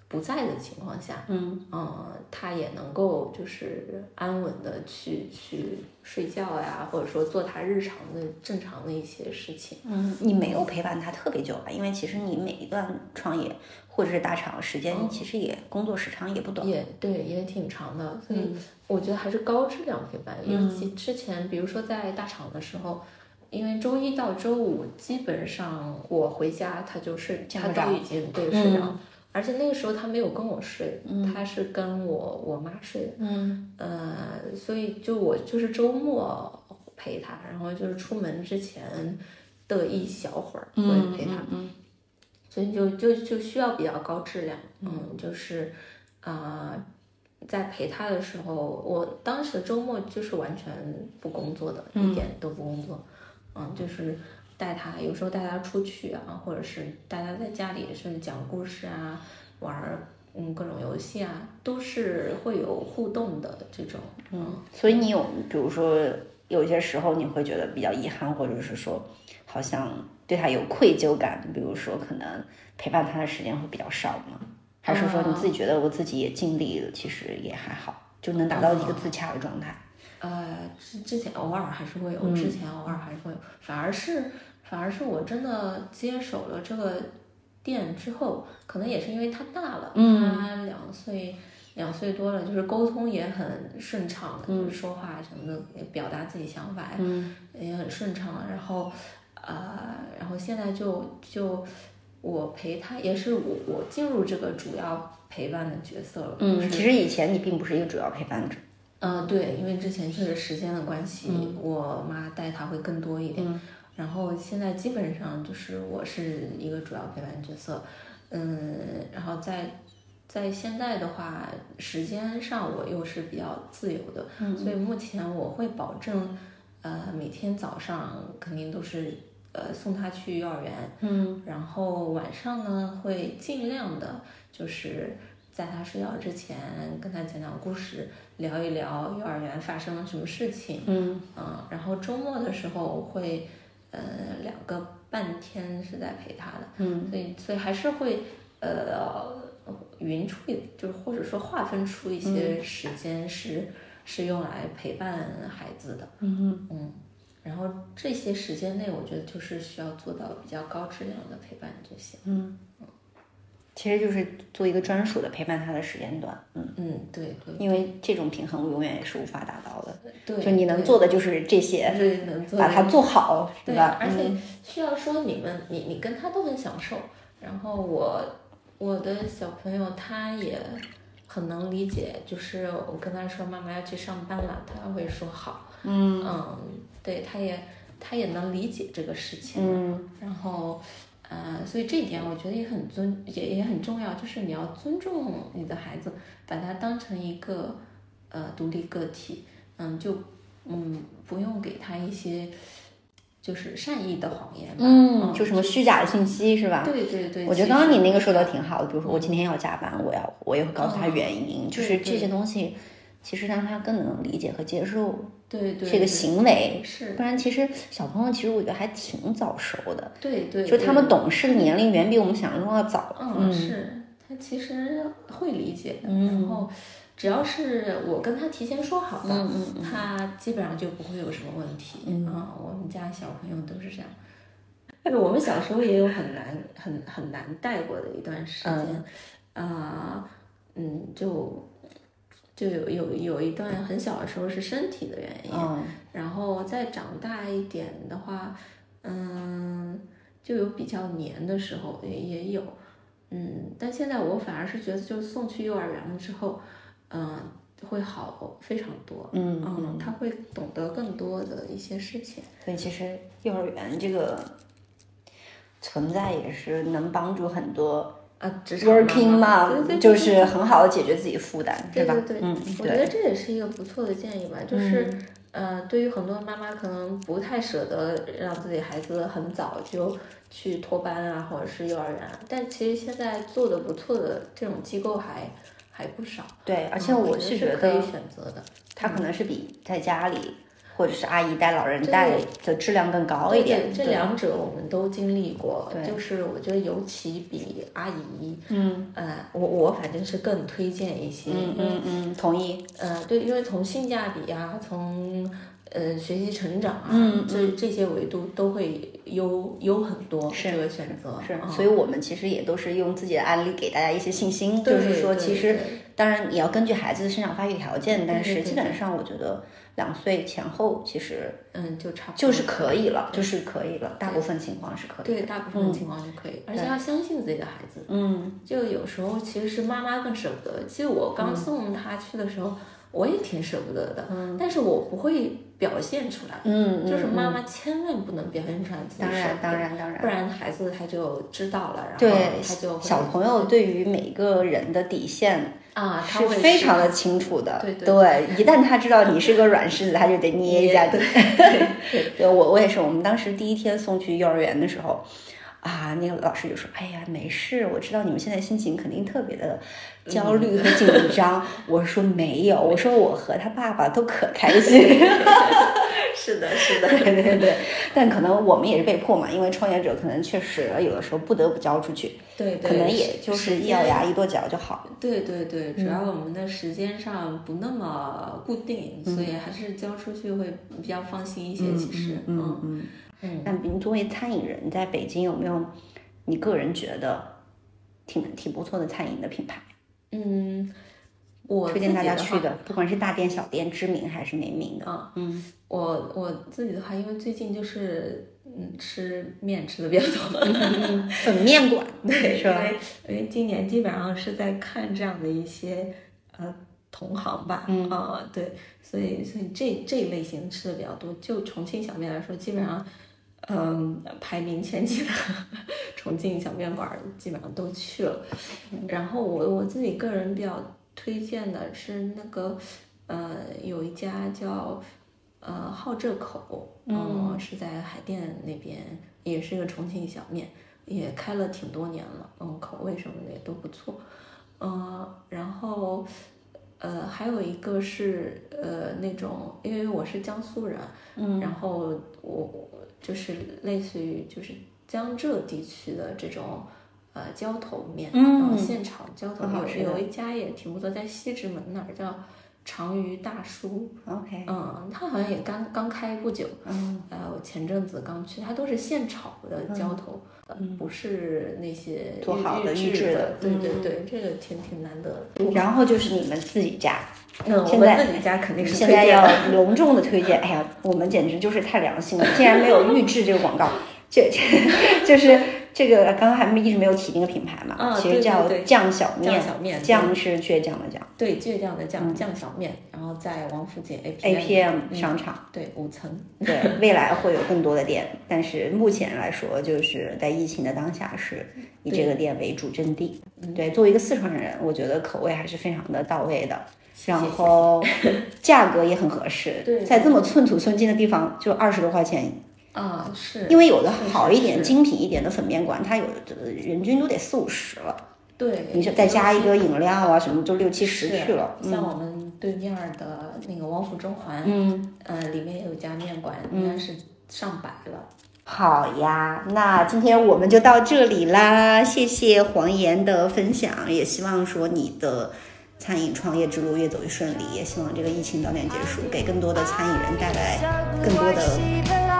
不在的情况下，嗯呃，他也能够就是安稳的去去睡觉呀，或者说做他日常的正常的一些事情。嗯，你没有陪伴他特别久吧？因为其实你每一段创业或者是大厂时间，其实也工作时长也不短。也对，也挺长的，所以嗯。我觉得还是高质量陪伴。尤其之前，比如说在大厂的时候，因为周一到周五基本上我回家他就睡，他都已经对睡着，而且那个时候他没有跟我睡，他是跟我我妈睡的，嗯。呃，所以就我就是周末陪他，然后就是出门之前的一小会儿会陪他，嗯所以就就就需要比较高质量，嗯，就是啊、呃在陪他的时候，我当时周末就是完全不工作的，一点都不工作，嗯，就是带他，有时候带他出去啊，或者是带他在家里是讲故事啊，玩儿嗯各种游戏啊，都是会有互动的这种，嗯，所以你有，比如说有些时候你会觉得比较遗憾，或者是说好像对他有愧疚感，比如说可能陪伴他的时间会比较少吗？还是说你自己觉得我自己也尽力了，其实也还好，就能达到一个自洽的状态？呃，之之前偶尔还是会有，之前偶尔还是会有，反而是反而是我真的接手了这个店之后，可能也是因为他大了，他两岁两岁多了，就是沟通也很顺畅了，就是说话什么的，也表达自己想法呀，也很顺畅。然后呃，然后现在就就我陪他，也是我我进入这个主要陪伴的角色了，嗯，其实以前你并不是一个主要陪伴者。嗯，对，因为之前确实时间的关系，我妈带他会更多一点。然后现在基本上就是我是一个主要陪伴角色，嗯，然后在在现在的话，时间上我又是比较自由的，所以目前我会保证，呃，每天早上肯定都是呃送他去幼儿园，嗯，然后晚上呢会尽量的，就是在他睡觉之前跟他讲讲故事，聊一聊幼儿园发生了什么事情，嗯。嗯，然后周末的时候我会，呃，两个半天是在陪他的，嗯，所以所以还是会呃匀出一，就是或者说划分出一些时间是、是用来陪伴孩子的，嗯嗯，然后这些时间内，我觉得就是需要做到比较高质量的陪伴就行。嗯，其实就是做一个专属的陪伴他的时间段。嗯，嗯，对对因为这种平衡永远也是无法达到的。对，就你能做的就是这些，对能做把它做好，对吧？而且嗯需要说你们你你跟他都很享受，然后我我的小朋友他也很能理解，就是我跟他说妈妈要去上班了，他会说好，嗯嗯，对，他也他也能理解这个事情，嗯。然后，呃，所以这一点我觉得也很尊，也也很重要，就是你要尊重你的孩子，把他当成一个呃独立个体，嗯，就嗯不用给他一些就是善意的谎言吧，嗯，就什么虚假的信息是吧？对对对，我觉得刚刚你那个说的的挺好的，比如说我今天要加班，我要我也会告诉他原因，就是这些。东西，其实让他更能理解和接受对对这个行为。是，不然，其实小朋友其实我觉得还挺早熟的，对对，就他们懂事的年龄远比我们想象中要早。嗯，是他其实会理解的，嗯然后只要是我跟他提前说好的，嗯嗯他基本上就不会有什么问题。嗯啊我们家小朋友都是这样。就是我们小时候也有很难、很很难带过的一段时间，啊、嗯，就就有有有一段很小的时候是身体的原因，嗯。然后再长大一点的话，嗯，就有比较黏的时候也也有，嗯，但现在我反而是觉得，就是送去幼儿园了之后，嗯，会好非常多，嗯。嗯，他会懂得更多的一些事情，所以其实幼儿园这个存在也是能帮助很多啊，职场 working 妈 mom，对对对就是很好的解决自己负担，对吧对对对？嗯，我觉得这也是一个不错的建议吧，就是，呃，对于很多妈妈可能不太舍得让自己孩子很早就去托班啊，或者是幼儿园，但其实现在做的不错的这种机构还还不少。对，而且嗯我是觉得可以选择的。它可能是比在家里或者是阿姨带、老人带的质量更高一点。这两者我们都经历过，就是我觉得尤其比阿姨，嗯呃，我我反正是更推荐一些，嗯嗯嗯，同意。呃，对，因为从性价比啊，从呃学习成长啊，嗯这这些维度都会优优很多。是这个选择是，嗯所以我们其实也都是用自己的案例给大家一些信心，就是说，其实当然你要根据孩子的生长发育条件，但是基本上我觉得两岁前后其实嗯，就差不多就是可以了，就是可以了，大部分情况是可以。对，大部分情况是可以，而且要相信自己的孩子。嗯，就有时候其实是妈妈更舍不得。其实我刚送他去的时候，我也挺舍不得的，但是我不会表现出来。嗯，就是妈嗯妈千万不能表现出来自己当然当然当然不然孩子他就知道了，然后对他就小朋友对于每个人的底线啊，他是会非常的清楚的。对对一旦他知道你是个软柿子，他就得捏一下。对我我也是，我们当时第一天送去幼儿园的时候。啊，那个老师就说：“哎呀，没事，我知道你们现在心情肯定特别的焦虑和紧张。我说：“没有，我说我和他爸爸都可开心。(laughs) 是的，是的，对对对，但可能我们也是被迫嘛，因为创业者可能确实有的时候不得不交出去，对对，可能也就是一咬牙一跺脚就好。对对对，主嗯要我们的时间上不那么固定，所以还是交出去会比较放心一些。其实，嗯嗯。嗯，那您作为餐饮人，在北京有没有你个人觉得挺挺不错的餐饮的品牌？嗯，我推荐大家去的，不管是大店小店，知名还是没名的。啊，嗯，我我自己的话，因为最近就是嗯吃面吃的比较多，粉面馆 (laughs) 对，是吧因为因为今年基本上是在看这样的一些呃同行吧，嗯啊、对，所以所以这这一类型吃的比较多。就重庆小面来说，基本上嗯、排名前几的 (laughs) 重庆小面馆基本上都去了。(laughs) 然后我我自己个人比较推荐的是那个呃有一家叫呃好这口，嗯、是在海淀那边，也是一个重庆小面。也开了挺多年了，嗯，口味什么的也都不错，嗯，然后，呃，还有一个是呃那种，因为我是江苏人，嗯，然后我我就是类似于就是江浙地区的这种呃浇头面，嗯然后现炒浇头有很好吃的有一家也挺不错，在西直门那儿叫长鱼大叔，OK，嗯，他好像也刚刚开不久，嗯，呃，我前阵子刚去，他都是现炒的浇头，嗯不是那些预做好的预预制的的，对对嗯对，这个挺挺难得的。然后就是你们自己家，嗯，我现在们自己家肯定是现在要 (laughs) 隆重的推荐。哎呀，我们简直就是太良心了，竟然没有预制这个广告，这这 (laughs) 就是这个刚刚还没一直没有提那个品牌嘛，啊其实叫酱小面，酱小面酱是倔强的酱。对倔强的酱酱小面，然后在王府井 APM，APM 嗯商场。对五层，对，(laughs) 未来会有更多的店，但是目前来说，就是在疫情的当下，是以这个店为主阵地。对，作为一个四川人，我觉得口味还是非常的到位的，然后价格也很合适。(laughs) 对。在这么寸土寸金的地方，就二十多块钱，啊是，因为有的好一点、精品一点的粉面馆，它有的人均都得四五十了，对，你就再加一个饮料啊什么，就六七十去了。像我们对面的那个王府中环，嗯，呃，里面也有一家面馆，应该是上百了。好呀，那今天我们就到这里啦，谢谢黄岩的分享，也希望说你的餐饮创业之路越走越顺利，也希望这个疫情早点结束，给更多的餐饮人带来更多的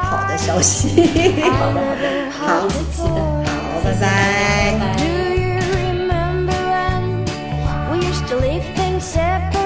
好的消息。好的，好的，好一起期待，好，拜拜。拜拜